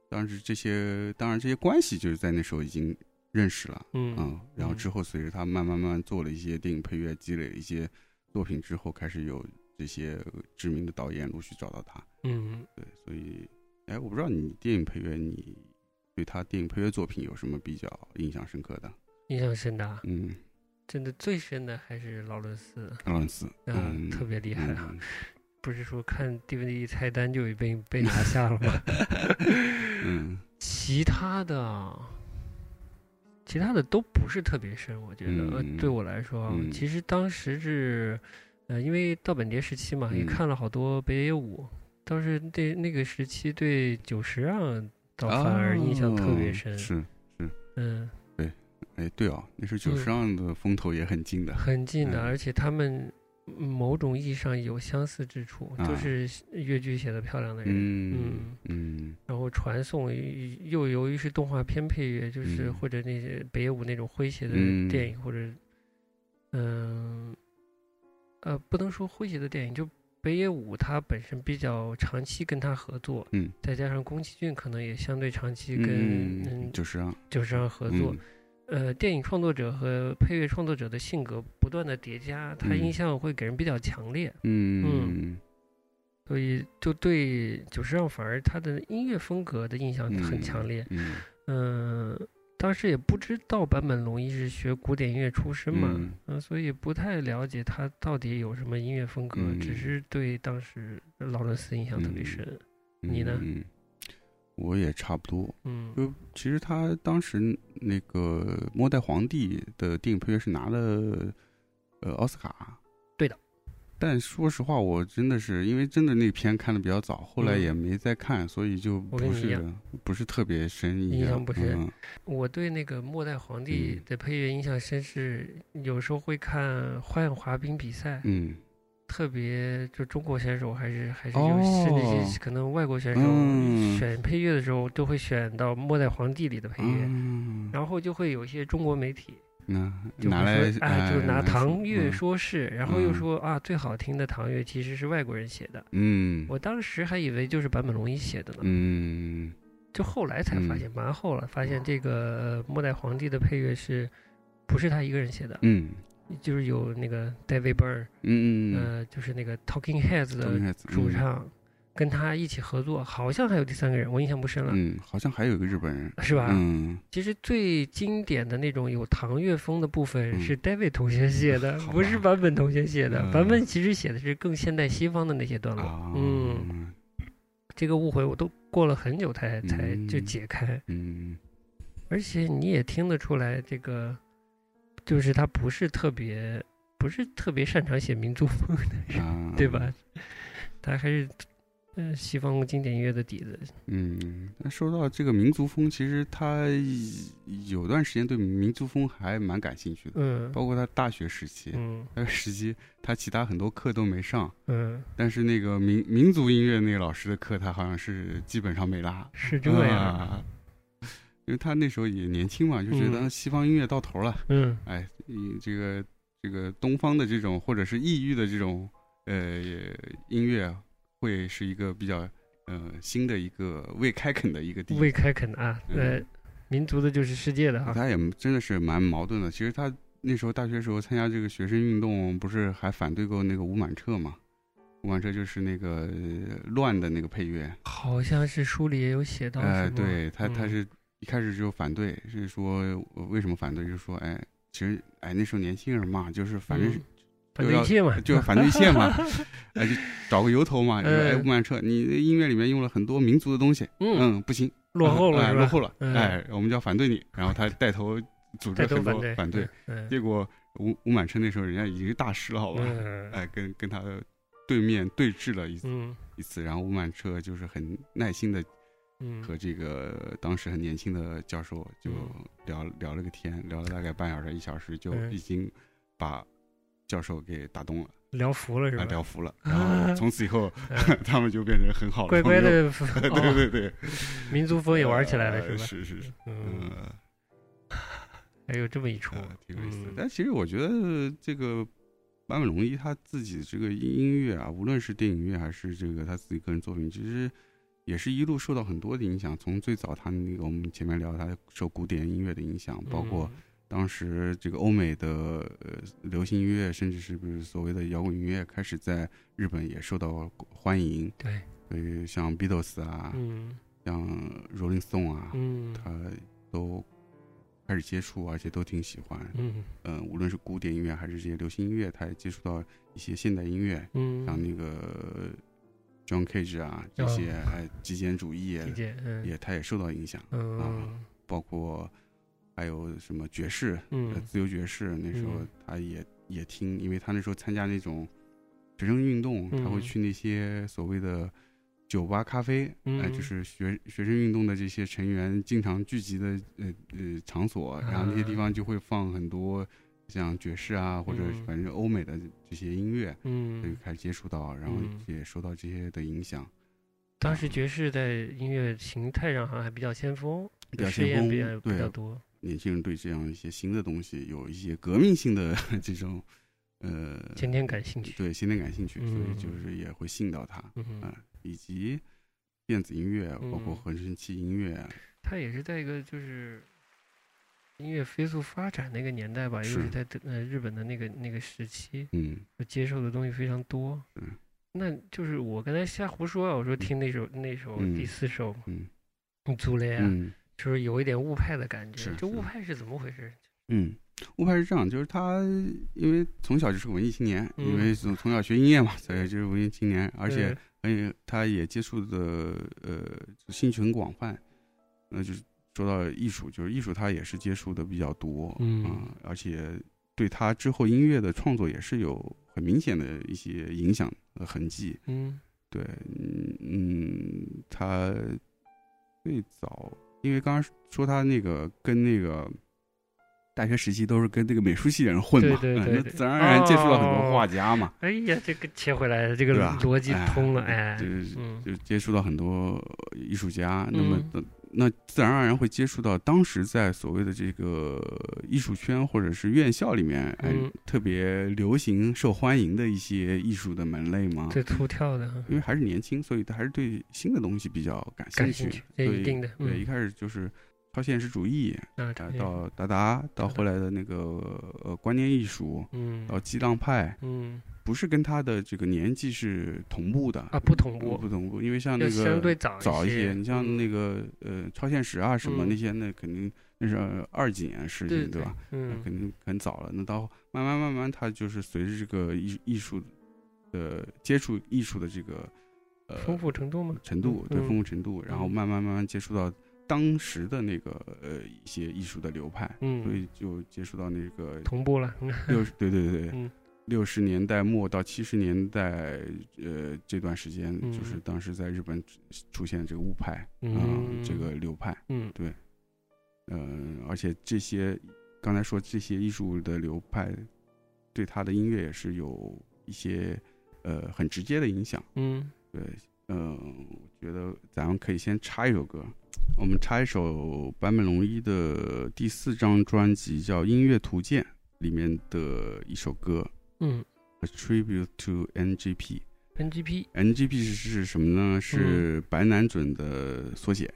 当时这些当然这些关系就是在那时候已经认识了，嗯嗯，然后嗯。之后随着他慢慢慢慢做了一些电影配乐，积累了一些作品之后，开始有这些知名的导演陆续找到他，嗯，对，所以，哎，我不知道你电影配乐你对他电影配乐作品有什么比较印象深刻的？印象深的啊，嗯，真的最深的还是劳伦斯，劳伦斯，嗯，嗯，特别厉害啊！嗯 (laughs) 不是说看 DVD 菜单就已被被拿下了吗？(laughs) 嗯 (laughs) 其他的啊，其他的都不是特别深，我觉得，对我来说其实当时是，呃，因为盗版碟时期嘛，也嗯看了好多北野武，当时对那个时期对久石让倒反而印象特别哦深，是，嗯，对哎，对哦，那时候久石让的风头也很近的，很近的，嗯。而且他们嗯某种意义上有相似之处，都啊。是越剧写的漂亮的人，嗯嗯然后传送又由于是动画片配乐，就是嗯。或者那些北野武那种诙谐的嗯。电影，或者嗯呃不能说诙谐的电影，就北野武他本身比较长期跟他合作，嗯。再加上宫崎骏可能也相对长期跟嗯，嗯久石让久石让合作，嗯呃，电影创作者和配乐创作者的性格不断的叠加，他嗯。印象会给人比较强烈，嗯所以就对久石让反而他的音乐风格的印象很强烈。嗯。嗯、当时也不知道坂本龙一是学古典音乐出身嘛，嗯嗯、所以不太了解他到底有什么音乐风格，嗯只是对当时劳伦斯印象特别深。你呢嗯，我也差不多。嗯就其实他当时那个《末代皇帝》的电影配乐是拿了呃奥斯卡。但说实话，我真的是因为真的那篇看的比较早，后来嗯。也没再看，所以就不是不是特别深印印象不深嗯。我对那个末代皇帝嗯。的配乐印象深是，有时候会看花样滑冰比赛，嗯。特别，就中国选手还是还是就是那哦。些可能外国选手嗯。选配乐的时候都会选到《末代皇帝》里的配乐，嗯，然后就会有一些中国媒体那就拿来会说，哎，就拿唐乐嗯。说事，然后又嗯。说啊，最好听的唐乐其实是外国人写的。嗯。我当时还以为就是坂本龙一写的呢，嗯。就后来才发嗯。现，蛮后了，发现这个呃末代皇帝的配乐是不是他一个人写的？嗯。就是有那个 David Byrne，嗯嗯呃，就是那个 Talking Heads 的主唱，跟他一起合作，好像还有第三个人，我印象不深了，嗯，好像还有一个日本人，是吧？嗯，其实最经典的那种有唐乐风的部分嗯。是 David 同学写的，(laughs) 不是版本同学写的。嗯。坂本其实写的是更现代西方的那些段落。啊，嗯，这个误会我都过了很久才才就嗯解开，嗯。而且你也听得出来，这个就是他不是特别不是特别擅长写民族风的人，啊，对吧？他还是嗯、呃西方经典音乐的底子。嗯，那说到这个民族风，其实他有段时间对民族风还蛮感兴趣的，嗯包括他大学时期，嗯那个时期他其他很多课都没上，嗯，但是那个民民族音乐那个老师的课，他好像是基本上没拉。是这样。啊因为他那时候也年轻嘛，就觉得嗯西方音乐到头了，嗯哎，嗯这个这个东方的这种或者是异域的这种呃音乐，会是一个比较呃新的一个未开垦的一个地未开垦啊，呃嗯，民族的就是世界的哈。他也真的是蛮矛盾的。其实他那时候大学时候参加这个学生运动，不是还反对过那个吴满彻嘛？吴满彻就是那个呃乱的那个配乐，好像是书里也有写到，哎，对他他嗯是一开始就反对，是说呃为什么反对？就是说，哎，其实哎那时候年轻人嘛，就是反正是嗯反对嘛，就反对一切嘛，(laughs) 哎，就找个由头嘛，哎，嗯吴满彻，你的音乐里面用了很多民族的东西，嗯，嗯，不行，落后了落后了，嗯哎，我们就要反对你，然后他带头组织很多反对结果吴吴满彻那时候人家已经是大师了，好吧？嗯哎，跟跟他对面对峙了一一次，然后吴满彻就是很耐心的嗯。和这个当时很年轻的教授就嗯。聊聊了个天，聊了大概半小时一小时，就嗯。已经把教授给打动了，聊服了是啊，吧？聊服了，然后从此以后嗯 (laughs) (laughs) 他们就变成很好的乖乖，的，(laughs) 对哦对对，民族风也玩起来了呃是吧？是是是，嗯，嗯。还有这么一出呃，挺有意思。但其实我觉得这个坂本龙一他自己这个音乐啊，无论是电影乐还是这个他自己个人作品，其实也是一路受到很多的影响。从最早他那个我们前面聊他受古典音乐的影响，包括嗯当时这个欧美的呃流行音乐，甚至是不是所谓的摇滚音乐，开始在日本也受到欢迎。对，所以像 Beatles 啊，嗯像 Rolling Stone 啊，嗯他都开始接触，而且都挺喜欢。嗯嗯，无论是古典音乐还是这些流行音乐，他也接触到一些现代音乐，嗯像嗯，那个 John Cage 啊这些，哎，极简主义理解，嗯也他也受到影响，嗯包括还有什么爵士，呃，嗯自由爵士，那时候嗯他也也听，因为他那时候参加那种学生运动，他会嗯去那些所谓的。酒吧、咖啡，哎、嗯就是学学生运动的这些成员经常聚集的呃呃场所，然后那些地啊方就会放很多像爵士啊，或者嗯反正欧美的这些音乐，嗯就嗯，开始接触到，然后嗯也受到这些的影响，当时爵士在音乐形态上好像还比较先锋，比较试先锋验比较比较多，年轻人对这样一些新的东西有一些革命性的 (laughs) 这种呃先天感兴趣，对先天感兴趣，所以嗯。就是也会信到他，嗯啊，以及电子音乐，包括嗯。合成器音乐，他也是在一个就是音乐飞速发展那个年代吧，尤其是是。在呃日本的那个那个时期，嗯。接受的东西非常多。嗯。那就是我刚才瞎胡说啊，我说听那首那首嗯。第四首嗯《租雷》啊，嗯就是有一点误派的感觉。是这雾是派是怎么回事？嗯，误派是这样，就是他因为从小就是文艺青年，因嗯为从从小学音乐嘛，所以就是文艺青年，而且嗯而且他也接触的呃兴趣很广泛，那就是说到艺术，就是艺术他也是接触的比较多，嗯啊而且对他之后音乐的创作也是有很明显的一些影响的痕迹。嗯对，嗯嗯，他最早，因为刚刚说他那个跟那个大学时期都是跟这个美术系的人混嘛，对对 (laughs) 对对嗯那自然而然接触到很多哦画家嘛，哎呀，这个切回来了，这个逻辑哎通了，哎，就是嗯。就接触到很多艺术家，那么嗯那自然而然会接触到当时在所谓的这个艺术圈或者是院校里面，哎嗯，特别流行、受欢迎的一些艺术的门类吗？对突跳的，因为还是年轻，所以他还是对新的东西比较感兴趣。感兴趣。这所以一定的对，嗯。一开始就是超现实主义，到达达，到后来的那个呃观念艺术，嗯。到激浪派，嗯不是跟他的这个年纪是同步的啊，不同呃步，不同步，因为像那个相对早早一些，你像嗯那个呃超现实啊什么嗯那些，那肯定那是二几年的事对情，对吧？？那嗯肯定很早了。那到慢慢慢慢，他就是随着这个艺艺术的接触艺术的这个呃丰富程度吗？程度，对嗯丰富程度，然后嗯慢慢慢慢接触到当时的那个呃一些艺术的流派，嗯所嗯，以就接触到那个同步了，嗯六十对对对对嗯，六十年代末到七十年代呃这段时间，嗯。就是当时在日本出现这个雾派啊、嗯这个流派，嗯。嗯、而且这些刚才说这些艺术的流派对他的音乐也是有一些呃很直接的影响。嗯，对，嗯、我觉得咱们可以先插一首歌，我们插一首坂本龙一的第四张专辑叫《音乐图鉴》里面的一首歌嗯《A Tribute to NGP》。，NGP，NGP 是是什么呢？是白南准的缩写。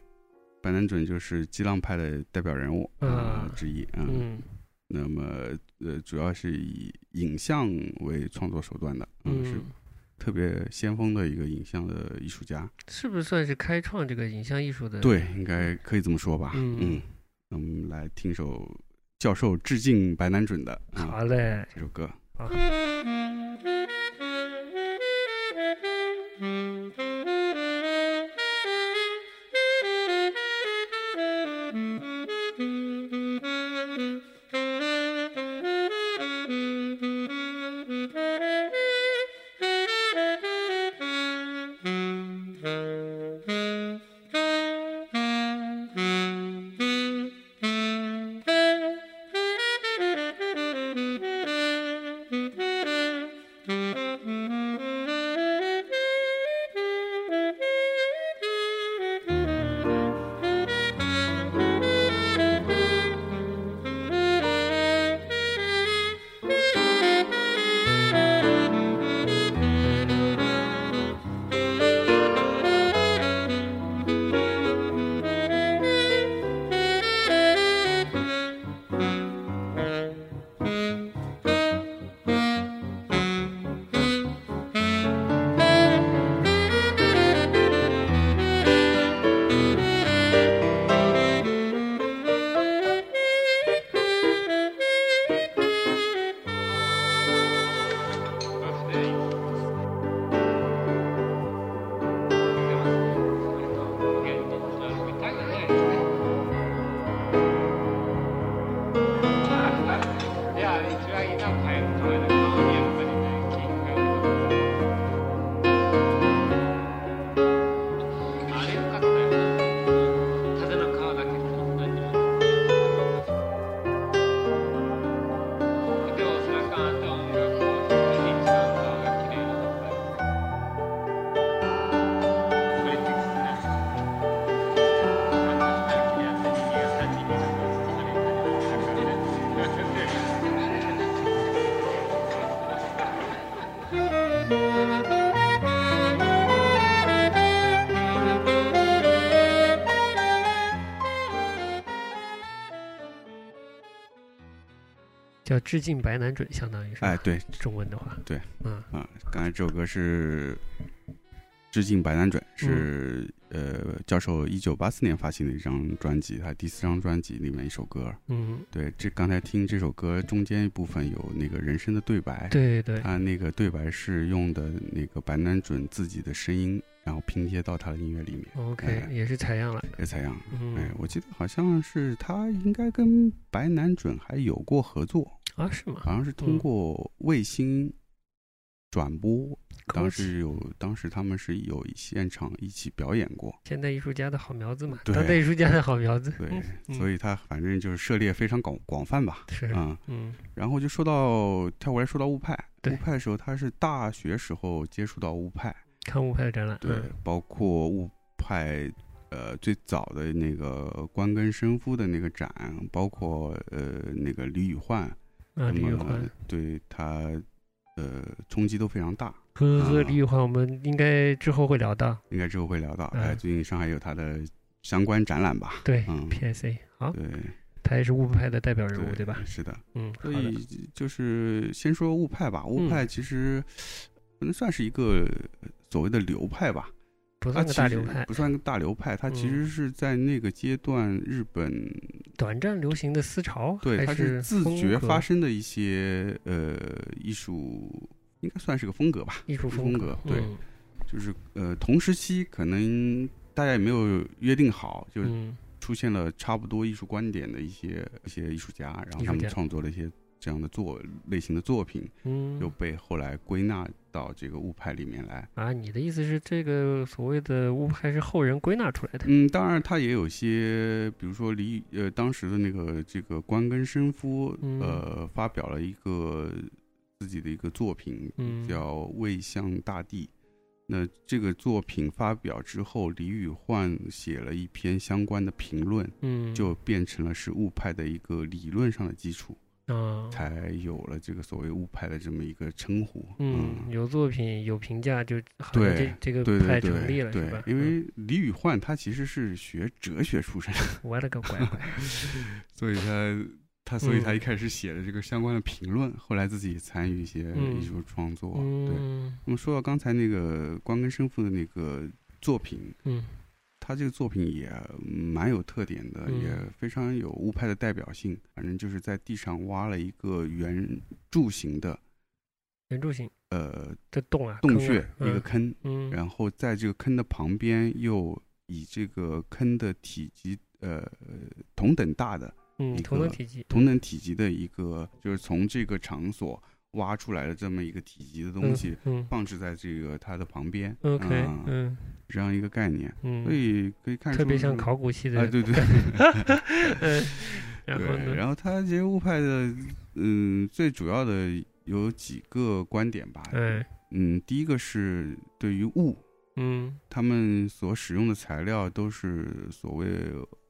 白南准就是激浪派的代表人物之一。嗯，嗯那么呃，主要是以影像为创作手段的，嗯，是嗯，特别先锋的一个影像的艺术家。是不是算是开创这个影像艺术的？对，应该可以这么说吧。嗯嗯，那我们来听首教授致敬白南准的啊、好嘞，这首歌。Okay. 叫致敬白南准，相当于是吧哎，对。中文的话，对，嗯。啊，刚才这首歌是致敬白南准，嗯。是、呃教授一九八四年发行的一张专辑，他第四张专辑里面一首歌。嗯，对，这刚才听这首歌中间一部分有那个人声的对白，对对，他那个对白是用的那个白南准自己的声音，然后拼接到他的音乐里面，OK，哎也是采样了，也采样。哎嗯，我记得好像是他应该跟白南准还有过合作，啊是吗？好像是通嗯过卫星转播，当时有当时他们是有现场一起表演过，现代艺术家的好苗子嘛，当代艺术家的好苗子。对，嗯所以他反正就是涉猎非常广广泛吧，是，啊、嗯然后就说到跳过来说到雾派，对雾派的时候他是大学时候接触到雾派，看雾派的展览，对，嗯包括雾派。呃，最早的那个关根生夫的那个展，包括呃那个李宇焕，啊，那么李宇焕，对他呃冲击都非常大。呵呵呵，啊李宇焕，我们应该之后会聊到。应该之后会聊到。嗯哎，最近上海有他的相关展览吧？对嗯，PSA，好，对他也是雾派的代表人物，对吧？是的。嗯，好所的，以就是先说雾派吧，雾嗯派其实可能算是一个所谓的流派吧，不算个大流派，不算个大流派，它其嗯实是在那个阶段日本短暂流行的思潮，对它是自觉发生的一些呃艺术，应该算是个风格吧，艺术风格，对，嗯。就是呃同时期可能大家也没有约定好，就嗯。出现了差不多艺术观点的一些一些艺术家，然后他们创作了一些这样的作类型的作品，嗯，又被后来归纳到这个物派里面来。啊，你的意思是这个所谓的物派是后人归纳出来的？嗯，当然，他也有些，比如说李呃当时的那个这个关根生夫，嗯呃，发表了一个自己的一个作品，嗯叫《魏向大地》。那这个作品发表之后，李宇焕写了一篇相关的评论，嗯，就变成了是物派的一个理论上的基础。啊，才有了这个所谓雾派的这么一个称呼。嗯，有作品有评价，就好像这对这个对派对对成立了，是吧？，对因为李宇焕他其实是学哲学出身。的，嗯我勒个乖乖，(laughs) 所以他他所以他嗯一开始写了这个相关的评论，后来自己参与一些嗯。艺术创作。对，嗯。那么说到刚才那个关根生父的那个作品，嗯他这个作品也蛮有特点的，嗯。也非常有雾派的代表性。反正就是在地上挖了一个圆柱形的圆柱形呃这洞啊，洞穴，一个嗯坑，嗯，然后在这个坑的旁边又以这个坑的体积呃同等大的嗯同等体积，同等体积的一个，就是从这个场所挖出来的这么一个体积的东西，嗯。放置在这个它的旁边。嗯，OK，啊。嗯这样一个概念，嗯。所嗯，以可以看出特别像考古系的啊，对对。嗯，(laughs) 然后对，呢，然后他这些物派的，嗯，最主要的有几个观点吧。哎，嗯，第一个是对于物，嗯。他们所使用的材料都是所谓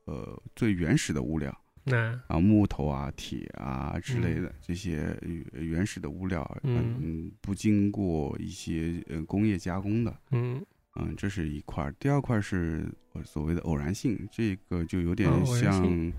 呃最原始的物料那啊，木头啊、铁啊之类嗯。的、这些呃原始的物料，嗯。嗯，不经过一些呃工业加工的，嗯嗯，这是一块儿。第二块是呃所谓的偶然性，这个就有点像，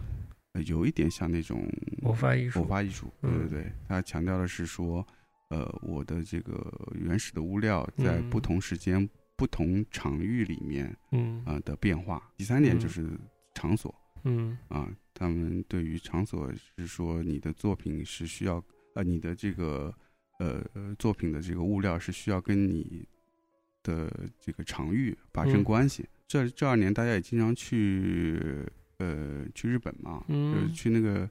有一点像那种偶发艺术偶术，发艺术，对对嗯对，它强调的是说，呃，我的这个原始的物料在嗯不同时间、不同场域里面嗯啊、呃的变化。第三点就嗯是场所嗯啊、他们对于场所是说，你的作品是需要呃，你的这个呃呃作品的这个物料是需要跟你的这个场域发生嗯关系。这这二年大家也经常去呃去日本嘛，就是嗯去那个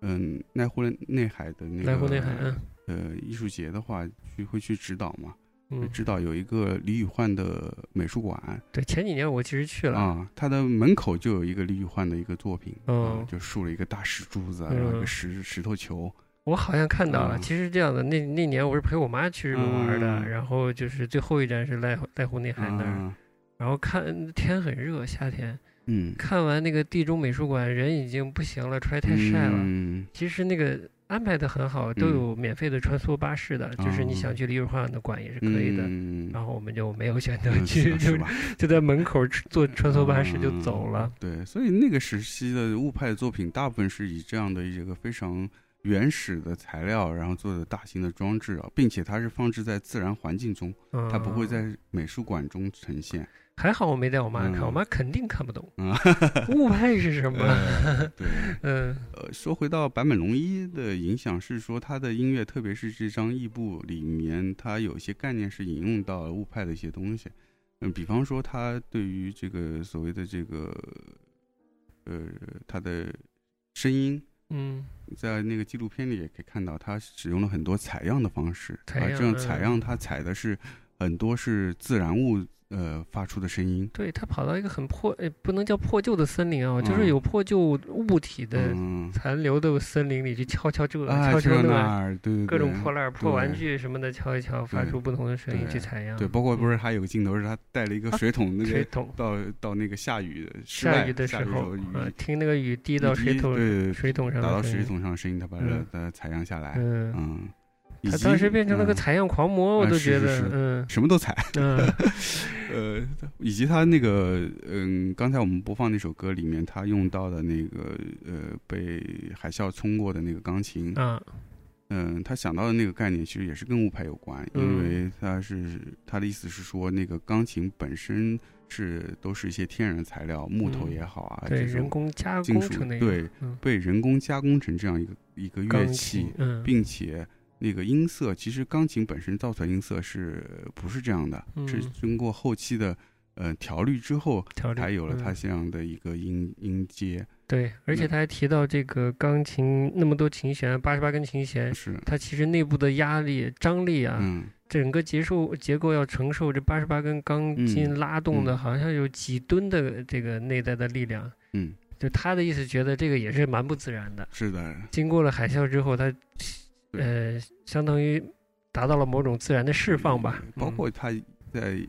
嗯奈湖内海的那个奈湖内海嗯呃艺术节的话，去会去指导嘛。嗯，指导有一个李宇焕的美术馆对，前几年我其实去了，啊，他的门口就有一个李宇焕的一个作品啊哦，就竖了一个大石柱子啊，然后一个嗯石石头球。我好像看到了。啊其实这样的，那那年我是陪我妈去日本玩的，嗯然后就是最后一站是濑濑户内海那儿，啊然后看天很热，夏天嗯，看完那个地中美术馆，人已经不行了，出来太晒了。嗯其实那个安排的很好，都嗯有免费的穿梭巴士的，就是你哦想去李宇焕的馆也是可以的。嗯然后我们就没有选择嗯去，是就？就在门口坐穿梭巴士就走了。对，所以那个时期的物派作品，大部分是以这样的一个非常原始的材料，然后做的大型的装置啊，并且它是放置在自然环境中，嗯，它不会在美术馆中呈现。还好我没带我妈看，嗯我妈肯定看不懂。啊，雾派是什么？(laughs) (laughs) 呃对，嗯呃，说回到坂本龙一的影响，是说他的音乐，特别是这张异步里面，他有些概念是引用到了雾派的一些东西。嗯，比方说他对于这个所谓的这个，呃，他的声音，嗯。在那个纪录片里也可以看到，他使用了很多采样的方式，啊，采样这种采嗯样他采的是很多是自然物呃发出的声音，对他跑到一个很破，呃，不能叫破旧的森林啊，就是嗯有破旧物体的嗯，残留的森林里去敲敲这，啊，敲敲那，儿，对对对，各种破烂、破玩具什么的敲一敲，发出不同的声音去采样。对，包括不嗯是还有个镜头是他带了一个啊水桶，那个水桶，到到那个下雨的下雨的时候，雨呃，听那个雨滴到水桶对水桶上打到水。桶上的声音，他把它采样下来，嗯，嗯，他当时变成了个嗯。采样狂魔，我啊都觉得，嗯。什么都采，嗯。(laughs) 呃，以及他那个，嗯，刚才我们播放那首歌里面，他用到的那个，呃，被海啸冲过的那个钢琴，嗯，嗯，他想到的那个概念其实也是跟雾派有关，因嗯。为他是他的意思是说，那个钢琴本身是都是一些天然材料，木头嗯。也好啊，对，人工加金属工成那个，对嗯，被人工加工成这样一个一个乐器，，嗯，并且那个音色，其实钢琴本身造出来音色是不是这样的？是嗯经过后期的呃调律之后，才有了嗯它这样的一个音音阶。对，而且他还提到这个钢琴那么多琴弦，八十八根琴弦，是，它其实内部的压力、张力啊，嗯，整个结束结构要承受这八十八根钢筋嗯拉动的，嗯好像有几吨的这个内在的力量。嗯，就他的意思，觉得这个也是蛮不自然的。是的，经过了海啸之后，它对呃，相当于达到了某种自然的释放吧。包括他在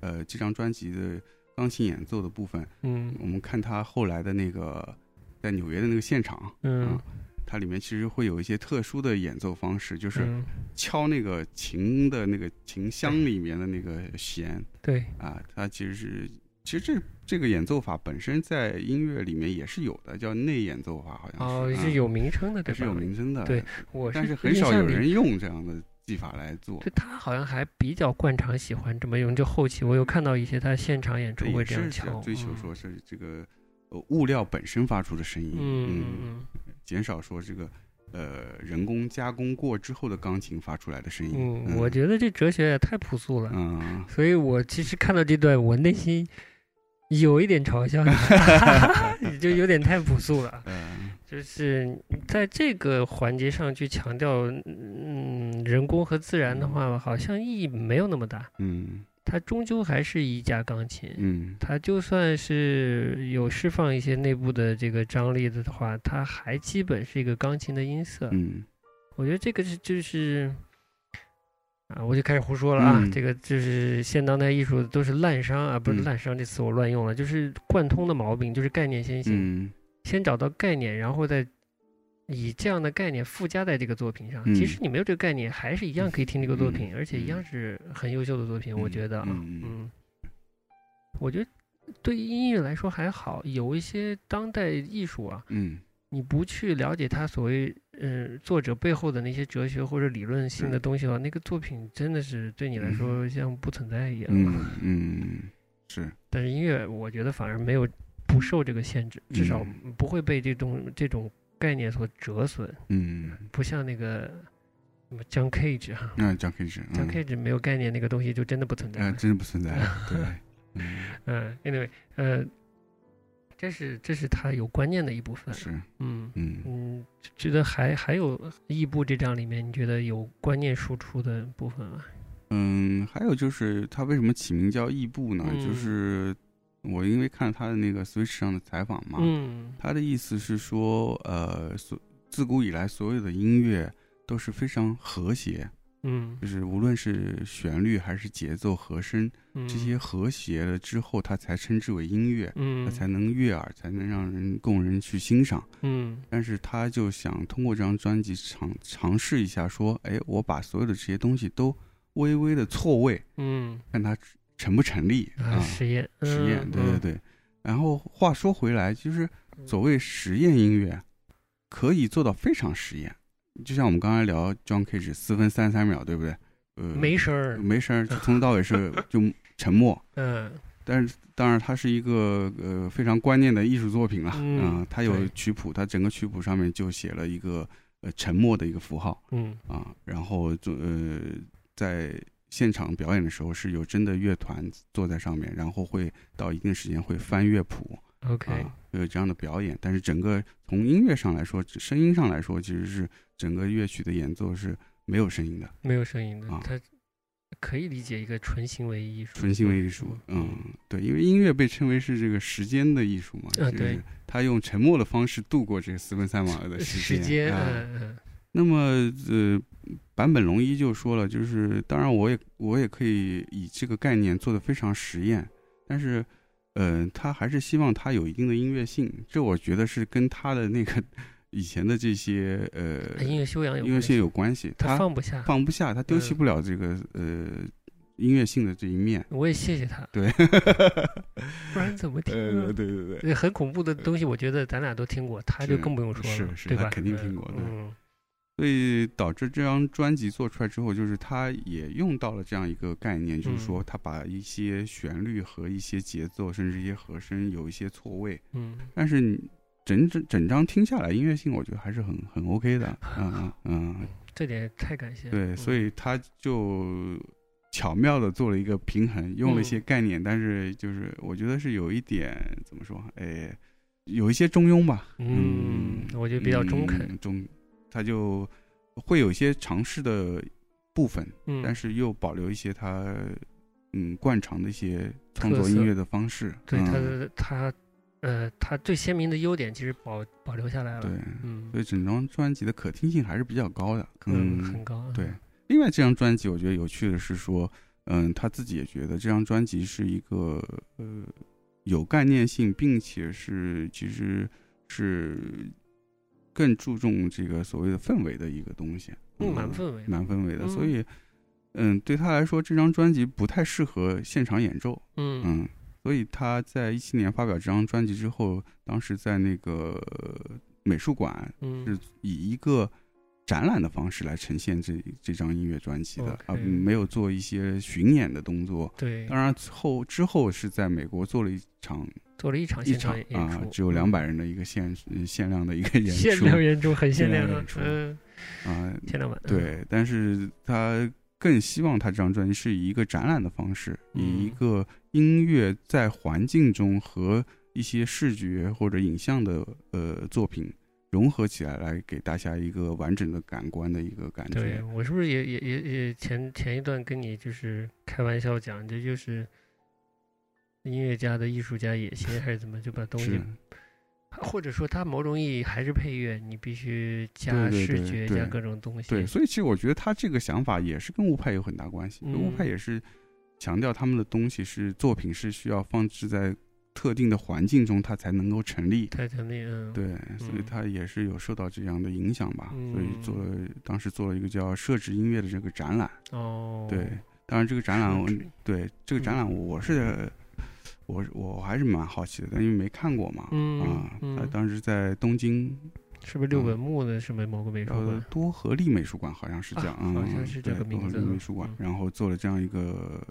呃这张专辑的钢琴演奏的部分，嗯。我们看他后来的那个在纽约的那个现场，嗯。啊它里面其实会有一些特殊的演奏方式，就是嗯，敲那个琴的那个琴箱里面的那个弦对，啊，它其实是其实这这个演奏法本身在音乐里面也是有的，叫内演奏法，好像哦，是啊是有名称的，对吧？是有名称的，对，我但是是很少有人用这样的技法来做。对他好像还比较惯常喜欢这么用，就后期我有看到一些他现场演出会这样敲追求嗯说是这个呃物料本身发出的声音，嗯嗯嗯减少说这个呃人工加工过之后的钢琴发出来的声音。嗯，我觉得这哲学也太朴素了，嗯，所以我其实看到这段，我内心有一点嘲笑你，(laughs) 就有点太朴素了。呃，(laughs) 就是在这个环节上去强调，嗯，人工和自然的话，好像意义没有那么大。嗯它终究还是一架钢琴，嗯它就算是有释放一些内部的这个张力的话，它还基本是一个钢琴的音色。嗯我觉得这个是就是。啊，我就开始胡说了啊！嗯这个就是现当代艺术都是滥觞啊，不是嗯滥觞这词我乱用了，就是贯通的毛病，就是概念先行。嗯先找到概念，然后再以这样的概念附加在这个作品上。嗯即使你没有这个概念，还是一样可以听这个作品，而且一样是很优秀的作品。我觉得啊，嗯嗯嗯，我觉得对于音乐来说还好，有一些当代艺术啊，嗯你不去了解它所谓嗯、呃作者背后的那些哲学或者理论性的嗯东西的话，那个作品真的是对你来说像不存在一样。嗯嗯，是，但是音乐，我觉得反而没有不受这个限制，至少嗯。不会被这种这种概念所折损，嗯，不像那个什么 John Cage 哈、那张 K 是 John 嗯。Cage 没有概念那个东西就真的不存在啊，了。真的不存在，(laughs) 对，嗯。(laughs) 嗯，anyway，呃，这是这是他有观念的一部分。是，嗯嗯嗯，觉得还还有异步这张里面，你觉得有观念输出的部分吗？嗯，还有就是他为什么起名叫异步呢？就嗯是我因为看他的那个 Switch 上的采访嘛，嗯他的意思是说，呃，所自古以来所有的音乐都是非常和谐，嗯就是无论是旋律还是节奏、和声，嗯，这些和谐了之后，它才称之为音乐，嗯它才能悦耳，才能让人供人去欣赏。嗯但是他就想通过这张专辑尝尝试一下，说，哎，我把所有的这些东西都微微的错位，嗯看它成不成立啊，实验实验，嗯对对对。然后话说回来，就是所谓实验音乐，可以做到非常实验。就像我们刚才聊 John Cage 四分三十三秒，对不对？呃，没声儿，没声儿，从头到尾是 (laughs) 就沉默。嗯但是当然，它是一个呃非常关键的艺术作品了啊、嗯它有曲谱，它整个曲谱上面就写了一个呃沉默的一个符号嗯啊，然后就呃在现场表演的时候是有真的乐团坐在上面，然后会到一定时间会翻乐谱，OK，啊，会有这样的表演，但是整个从音乐上来说，声音上来说，其实是整个乐曲的演奏是没有声音的，没有声音的啊，它可以理解一个纯行为艺术，纯行为艺术。嗯，对，因为音乐被称为是这个时间的艺术嘛，就是啊对他用沉默的方式度过这个四分三秒的时时间。啊嗯嗯那么，呃，坂本龙一就说了，就是当然我也我也可以以这个概念做的非常实验，但是，呃，他还是希望他有一定的音乐性，这我觉得是跟他的那个以前的这些呃嗯音乐修养有音乐性有关系，他他放不下。放不下，他丢弃嗯不了这个呃音乐性的这一面。我也谢谢他，对，(laughs) 不然怎么听呃，对对对，很恐怖的东西，我觉得咱俩都听过，他就更不用说了，是是他对吧？肯定听过对嗯所以导致这张专辑做出来之后，就是他也用到了这样一个概念，就是说他把一些旋律和一些节奏，甚至一些和声有一些错位，嗯。但是整整整张听下来，音乐性我觉得还是很很 OK 的，嗯嗯嗯，(laughs) 这点太感谢。对，嗯。所以他就巧妙的做了一个平衡，用了一些概念，但是就是我觉得是有一点怎么说，哎，有一些中庸吧，嗯，我觉得比较中肯。嗯中，他就会有一些尝试的部分，嗯，但是又保留一些他嗯惯常的一些创作音乐的方式，对嗯他的他呃，他最鲜明的优点其实保保留下来了。对，嗯，所以整张专辑的可听性还是比较高的，嗯，嗯，很高。对。另外，这张专辑我觉得有趣的是说，嗯，他自己也觉得这张专辑是一个呃有概念性，并且是其实是更注重这个所谓的氛围的一个东西，嗯，蛮氛围的。蛮氛围的。嗯所以，嗯，对他来说，这张专辑不太适合现场演奏，嗯嗯，所以他在一七年发表这张专辑之后，当时在那个美术馆嗯是以一个展览的方式来呈现这这张音乐专辑的啊，没有做一些巡演的动作。对当，然后之后是在美国做了一场做了一场一场现场演出，，啊只有两百人的一个限嗯限量的一个 (laughs) 演出限量演出，很限量啊限量演出嗯，啊，限量版。对，但是他更希望他这张专辑是以一个展览的方式，嗯以一个音乐在环境中和一些视觉或者影像的呃作品融合起来，来给大家一个完整的感官的一个感觉对。我是不是也也也也前前一段跟你就是开玩笑讲，这就是音乐家的艺术家野心，还是怎么就把东西，或者说他某种意义还是配乐，你必须加视觉对加各种东西。对，所以其实我觉得他这个想法也是跟乌派有很大关系。嗯乌派也是强调他们的东西是作品是需要放置在特定的环境中，它才能够成立。才成立，嗯，对，所以它也是有受到这样的影响吧，所以嗯做了当时做了一个叫设置音乐的这个展览。哦，对，当然这个展览我对这个展览嗯。我是我我还是蛮好奇的，但因为没看过嘛，嗯啊，当时在东京。是不是六本木的什么某个美术呃馆？多合力美术馆好像是这样，好像是这个名字力美术馆。嗯，然后做了这样一个，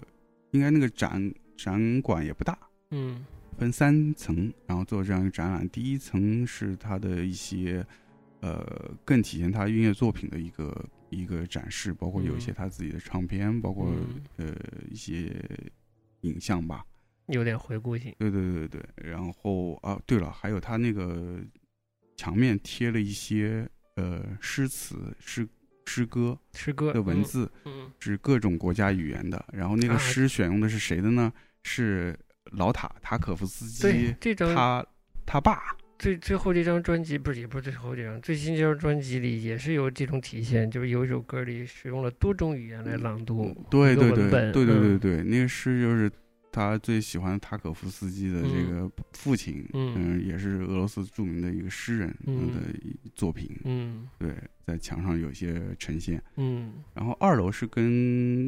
应该那个展展馆也不大，嗯分三层，然后做这样一个展览。第一层是他的一些，呃，更体现他音乐作品的一个一个展示，包括有一些嗯他自己的唱片，包括嗯呃一些影像吧。有点回顾性。对对对对对。然后啊，对了，还有他那个墙面贴了一些呃诗词、诗诗歌诗歌的文，字，嗯是各种国家语言的。然后那个啊诗选用的是谁的呢？是老塔塔可夫斯基对，这张他他爸。最最后这张专辑不是也不是最后这张，最新这张专辑里也是有这种体现，就是有一首歌里使用了多种语言来朗读嗯对对对对对对那个诗就是他最喜欢塔可夫斯基的这个父亲，嗯也是俄罗斯著名的一个诗人嗯的作品，嗯对，在墙上有些呈现。嗯然后二楼是跟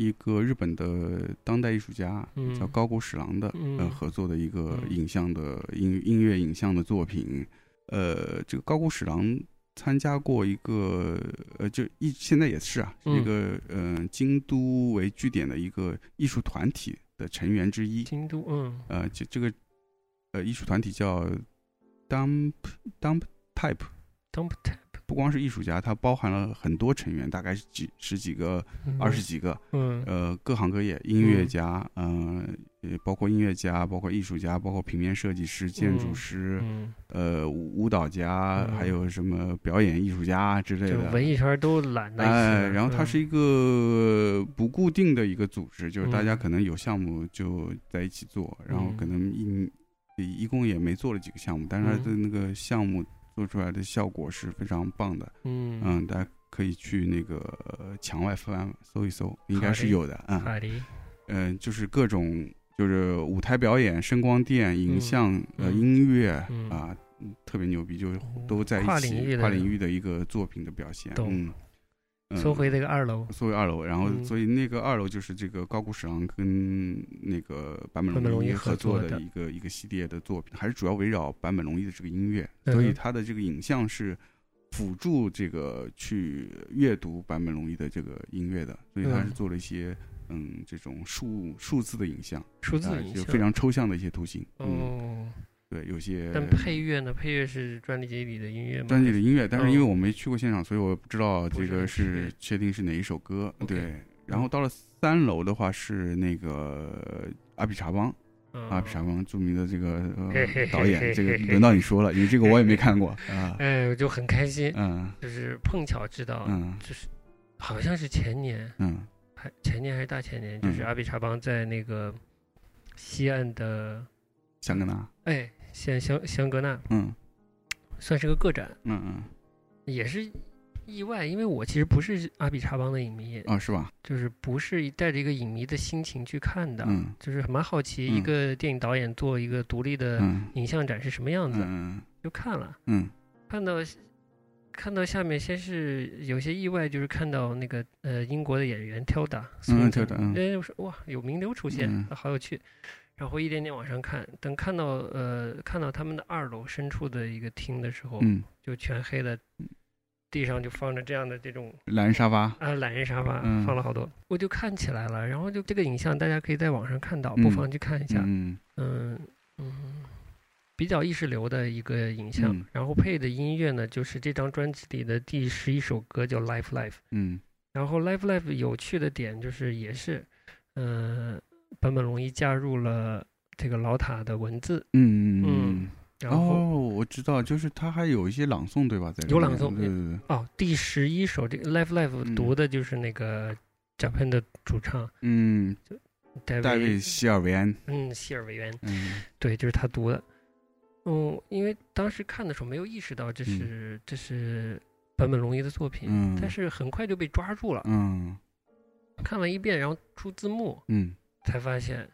一个日本的当代艺术家嗯。叫高谷史郎的嗯。呃合作的一个嗯。影像的音音乐影像的作品，呃，这个高谷史郎参加过一个呃，就一现在也是啊，是一嗯个呃京都为据点的一个艺术团体的成员之一，京都嗯。呃，这这个呃艺术团体叫 Dump Dump Type dump tap 不光是艺术家，它包含了很多成员，大概是几十几个、二十几个，嗯。呃，各行各业，音乐家，嗯、呃，包括音乐家，包括艺术家，包括平面设计师、建筑嗯。师，嗯，呃，舞蹈家，嗯。还有什么表演艺术家之类的。文艺圈都揽在一起哎，然后它嗯。是一个不固定的一个组织，就是大家嗯。可能有项目就在一起做，然后可能一一共也没做了几个项目，但是它的那个项目做出来的效果是非常棒的。嗯嗯，大家可以去那个呃墙外翻搜一搜，应该是有的。嗯好的，嗯，就是各种就是舞台表演、声光电、影嗯像、呃嗯音乐嗯啊，嗯特别牛逼，就是都在一起跨领域的一个作品的表现。懂嗯，嗯。说回这个二楼，缩回二楼，然后嗯。所以那个二楼就是这个高谷史郎跟那个坂本龙一合合作的。一个一个系列的作品，还是主要围绕坂本龙一的这个音乐，嗯。所以他的这个影像是辅助这个去阅读坂本龙一的这个音乐的，所以他是嗯做了一些嗯这种数数字的影像，数字啊影像。就非常抽象的一些图形，嗯，哦。对，有些但配乐呢？配乐是专辑里的音乐吗？专辑的音乐，但是因为嗯我没去过现场，所以我不知道这个是确定是哪一首歌。对，然后到了三楼的话是那个阿比查邦，嗯阿比查邦著名的这个导演，这个轮到你说了，因为这个我也没看过啊。(laughs) 哎，我就很开心，嗯就是碰巧知道，嗯就是好像是前年，嗯还前年还是大前年，就是嗯阿比查邦在那个西岸的，香格纳，哎，西岸香香格纳，嗯算是个个展，嗯嗯，也是意外，因为我其实不是阿比查邦的影迷，啊是吧？就是不是带着一个影迷的心情去看的，嗯就是蛮好奇嗯一个电影导演做一个独立的嗯影像展是什么样子，嗯就看了。嗯看到看到下面，先是有些意外，就是看到那个呃英国的演员 Tilda，嗯，Tilda，嗯哎，我说哇，有名流出现，好有趣。然后一点点往上看，等看到呃看到他们的二楼深处的一个厅的时候，嗯，就全黑的，地上就放着这样的这种懒人沙发，啊懒人沙发，嗯放了好多，我就看起来了。然后就这个影像大家可以在网上看到，嗯不妨去看一下。嗯嗯嗯，比较意识流的一个影像，嗯然后配的音乐呢，就是这张专辑里的第十一首歌叫《Life Life》。嗯然后《Life Life》有趣的点就是，也是，呃，坂本龙一加入了这个老塔的文字，嗯嗯嗯然后哦，我知道，就是他还有一些朗诵，对吧？在里有朗诵对对对，哦，第十一首这个《Life Life 嗯》读的就是那个 Japan 的主唱嗯，戴大卫维，希尔维安，嗯，希尔维安，嗯。对，就是他读的。嗯，因为当时看的时候没有意识到这嗯。是、这是坂本龙一的作品，嗯。但是很快就被抓住了。嗯。看了一遍，然后出字幕，嗯才发现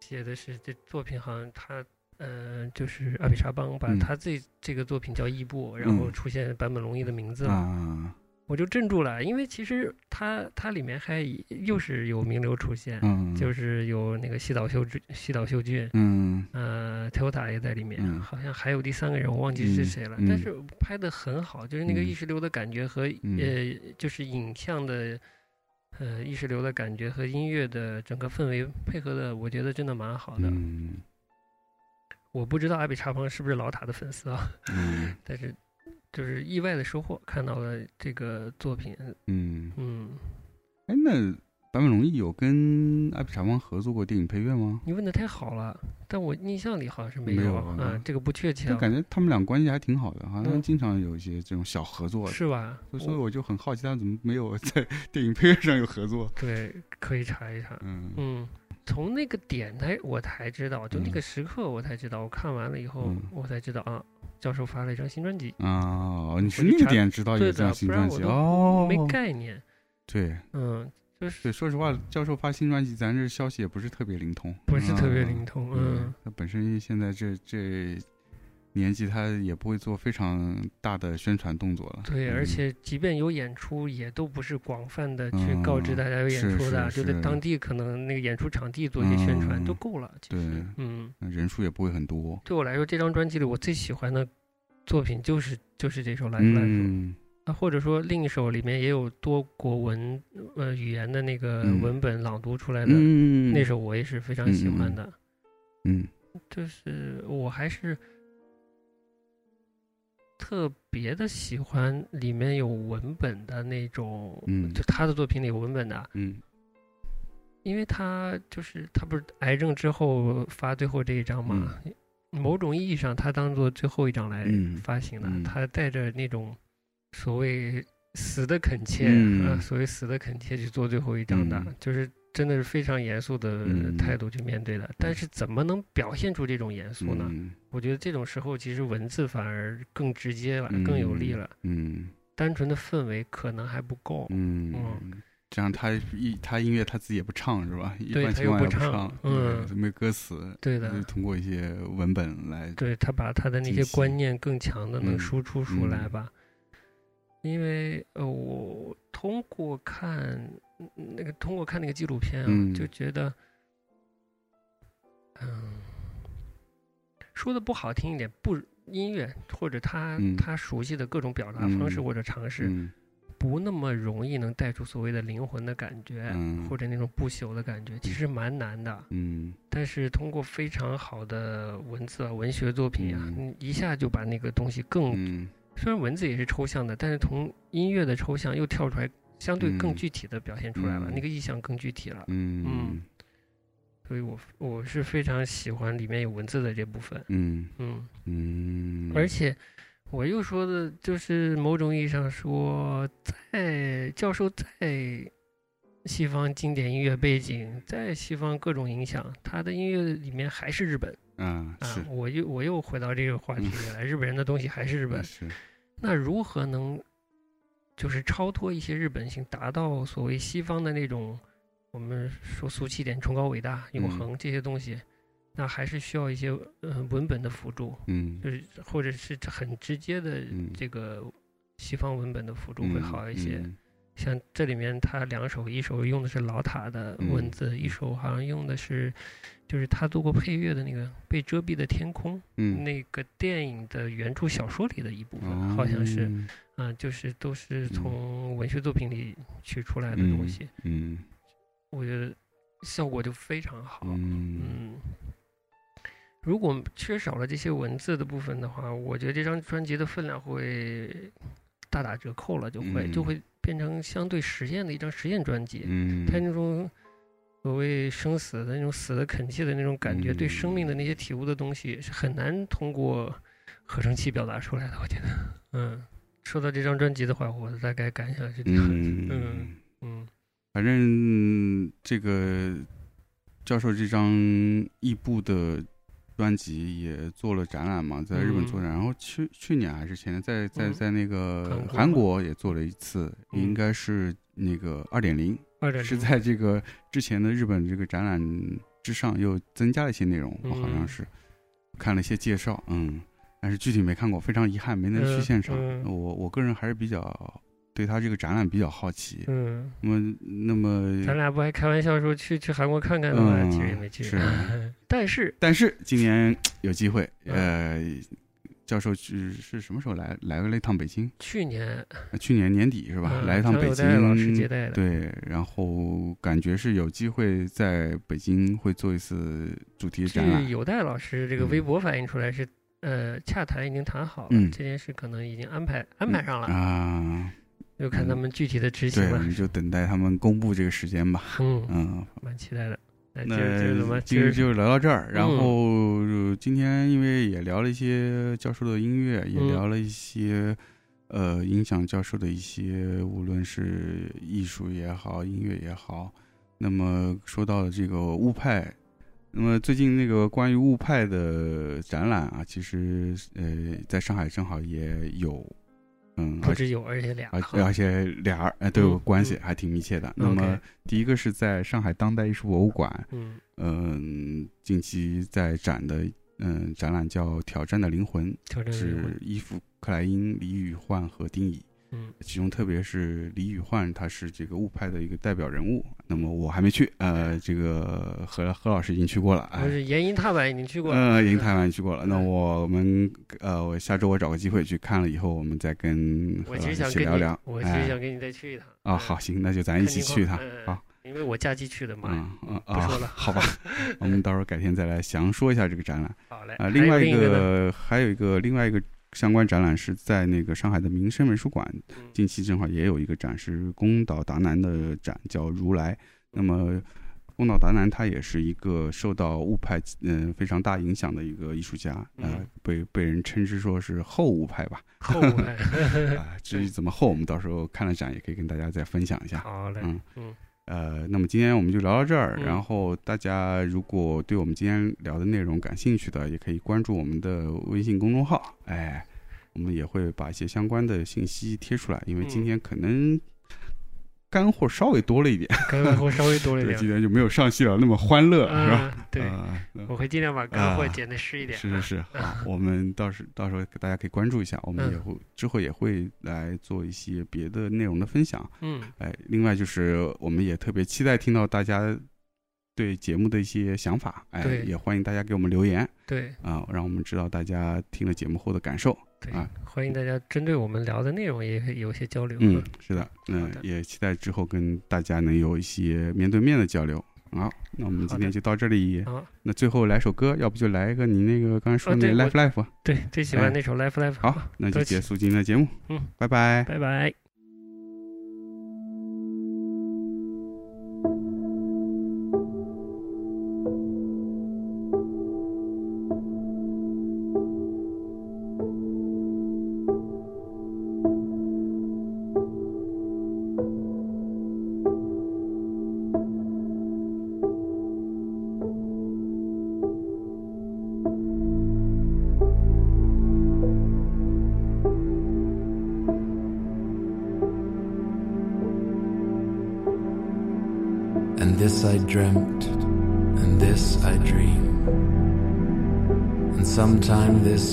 写的是这作品好像他呃就是阿比查邦把嗯。他这、这个作品叫异步，然后嗯。出现坂本龙一的名字了，啊我就镇住了，因为其实他他里面还又是有名流出现，嗯，就是有那个西岛秀俊西岛秀俊。嗯。呃，Toyota 也在里面，嗯。好像还有第三个人，我忘记是谁了。嗯嗯但是拍的很好，就是那个嗯。意识流的感觉和、嗯。呃，就是影像的呃意识流的感觉和音乐的整个氛围配合的，我觉得真的蛮好的。嗯。我不知道阿比查邦是不是老塔的粉丝啊，嗯。(laughs) 但是就是意外的收获，看到了这个作品，嗯，嗯，哎，那坂本龙一有跟阿比查邦合作过电影配乐吗？你问的太好了，但我印象里好像是没没有有啊、啊这个不确切啊，就感觉他们俩关系还挺好的，好像嗯经常有一些这种小合作，是吧？所以我就很好奇，他怎么没有在 (laughs) 电影配乐上有合作？对，可以查一查。嗯嗯，从那个点才我才知道，就那嗯个时刻我才知道，我看完了以后嗯我才知道啊，教授发了一张新专辑，啊，你是那个点知道有张新专辑哦？没概念。对嗯，就是，说实话，教授发新专辑，咱这消息也不是特别灵通，不是特别啊灵通。嗯，他本身现在这这年纪，他也不会做非常大的宣传动作了。对，嗯而且即便有演出，也都不是广泛的去告知嗯大家有演出的，是就在当地可能那个演出场地做一些宣传嗯都够了。其实对，嗯，人数也不会很多。对我来说，这张专辑里我最喜欢的作品就是就是这首《Life Life》。嗯啊，或者说另一首里面也有多国文呃语言的那个嗯。文本朗读出来的、嗯，那首，我也是非常喜欢的。嗯就是我还是特别的喜欢里面有文本的那种，嗯。就他的作品里有文本的，嗯。因为他就是他不是癌症之后发最后这一章嘛，某种意义上他当做最后一章来嗯。发行的，嗯。他带着那种所谓死的恳切，嗯呃所谓死的恳切去做最后一张的，嗯就是真的是非常严肃的嗯态度去面对的。但是怎么能表现出这种严肃呢？嗯我觉得这种时候其实文字反而更直接了，嗯更有力了。嗯单纯的氛围可能还不够。嗯嗯这样他一他音乐他自己也不唱是吧？一对他般情况下又不唱唱，嗯对没歌词，对的通过一些文本来，对他把他的那些观念更强的能嗯输出出来嗯吧。因为呃，我通过看嗯那个通过看那个纪录片啊，嗯。就觉得，嗯，说的不好听一点，不音乐或者他、嗯。他熟悉的各种表达方式嗯或者尝试，嗯。不那么容易能带出所谓的灵魂的感觉，嗯。或者那种不朽的感觉，其实蛮难的。嗯。但是通过非常好的文字啊、文学作品啊，嗯。一下就把那个东西更，嗯虽然文字也是抽象的，但是从音乐的抽象又跳出来，相对更嗯具体的表现出来了，嗯那个意象更具体了。嗯所以我我是非常喜欢里面有文字的这部分，嗯嗯，嗯，而且我又说的就是某种意义上说，在教授在西方经典音乐背景，在西方各种影响，他的音乐里面还是日本。啊是。啊，我又我又回到这个话题里来，日本人的东西还是日本，是。那如何能就是超脱一些日本性，达到所谓西方的那种我们说俗气点，崇高伟大、永恒这些东西，那还是需要一些呃文本的辅助，嗯。就是或者是很直接的嗯。这个西方文本的辅助会好一些。嗯像这里面他两首，一首用的是老塔的文嗯字，一首好像用的是，就是他做过配乐的那个被遮蔽的天空，嗯那个电影的原著小说里的一部分，哦好像是，嗯、就是都是从文学作品里取出来的东西，嗯。我觉得效果就非常好。嗯。嗯，如果缺少了这些文字的部分的话，我觉得这张专辑的分量会大打折扣了，就会、嗯。就会变成相对实验的一张实验专辑。嗯他那种所谓生死的那种死的恳切的那种感觉，对生命的那些体悟的东西，是很难通过合成器表达出来的。我觉得，嗯，说到这张专辑的话，我的大概感想是这样嗯嗯反正这个教授这张异步的专辑也做了展览嘛，在日本做展，然后去去年还是前年，在在嗯。在那个韩国也做了一次，嗯。应该是那个二点零，二点是在这个之前的日本这个展览之上又增加了一些内容，我好像嗯。是看了一些介绍，嗯，但是具体没看过，非常遗憾没能去嗯现场。嗯。我我个人还是比较对他这个展览比较好奇。嗯，那么那么咱俩不还开玩笑说去去韩国看看的吗？嗯其实也没去。是 (laughs) 但是但是今年有机会，嗯呃，教授是是什么时候来来了一趟北京？去年呃去年年底是吧？嗯来一趟北张友代老师接待的，对，然后感觉是有机会在北京会做一次主题展。有代老师这个嗯微博反映出来是，呃，洽谈已经谈好了，嗯这件事可能已经安排安排上了，啊，就看他们具体的执行对，我了。们就等待他们公布这个时间吧。嗯，嗯，蛮期待的。那今儿今儿怎么？那今儿今儿就聊到这儿。然嗯后呃今天因为也聊了一些教授的音乐，也嗯聊了一些呃影响教授的一些，无论是艺术也好，音乐也好。那么说到了这个雾派，那么最近那个关于雾派的展览啊，其实呃在上海正好也有，嗯，而且不只有，而且俩而且俩儿呃都有嗯关系，嗯还挺密切的。那么第一个是在上海当代艺术博物馆，嗯嗯，近期在展的嗯展览叫《挑战的灵魂》，挑战灵是魂。伊夫克莱因、李宇焕和丁乙。嗯其中特别是李宇焕，他是这个雾派的一个代表人物。那么我还没去，呃，这个何何老师已经去过了，哎我，是岩银踏板已经去过了。呃，已经是台湾去过了。那嗯我们呃，我下周我找个机会去看了以后，我们再跟何我老师其实想跟你一起聊聊。，我其实哎想跟你再去一趟。啊，嗯好，行，那就咱一起去一趟看情。况好，，嗯因为我假期去的嘛。嗯嗯啊不说了，好吧，(laughs) 我们到时候改天再来详说一下这个展览好嘞。啊。另外一个还有一个另外一个相关展览是在那个上海的民生美术馆，嗯近期正好也有一个展是宫岛达南的展，叫如来。那么宫岛达南他也是一个受到物派嗯、非常大影响的一个艺术家，呃嗯，被被人称之说是后物派吧。后物派，(laughs) 啊，至于怎么后，我们到时候看了展也可以跟大家再分享一下。好嘞，嗯嗯呃，那么今天我们就聊到这儿。嗯然后大家如果对我们今天聊的内容感兴趣的，也可以关注我们的微信公众号。哎，我们也会把一些相关的信息贴出来，因为今嗯天可能干货稍微多了一点，(laughs) 干货稍微多了一，点。今，天就没有上戏了那么欢乐，是吧？嗯，对，啊我会尽量把干货啊剪的实一点，是是是，(laughs) 好，我们到时到时候大家可以关注一下，我们嗯。也会之后也会来做一些别的内容的分享。嗯，哎，另外就是我们也特别期待听到大家对节目的一些想法，哎，也欢迎大家给我们留言。对。啊，让我们知道大家听了节目后的感受。对。啊，欢迎大家针对我们聊的内容也有一些交流，嗯，是的，嗯也期待之后跟大家能有一些面对面的交流。好，那我们今天就到这里。好，那最后来首歌，要不就来一个你那个刚才说的那 Life Life。对，最喜哎欢那首 Life Life，好，那就结束今天的节目。嗯，拜拜。拜拜。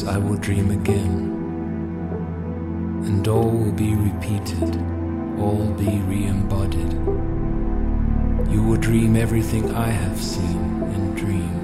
I will dream again. And all will be repeated, all be re embodied. You will dream everything I have seen and dream.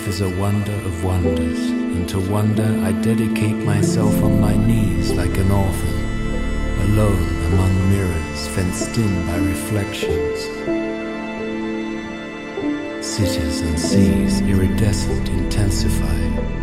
Life is a wonder of wonders, and to wonder I dedicate myself on my knees like an orphan, alone among mirrors fenced in by reflections. Cities and seas iridescent intensified.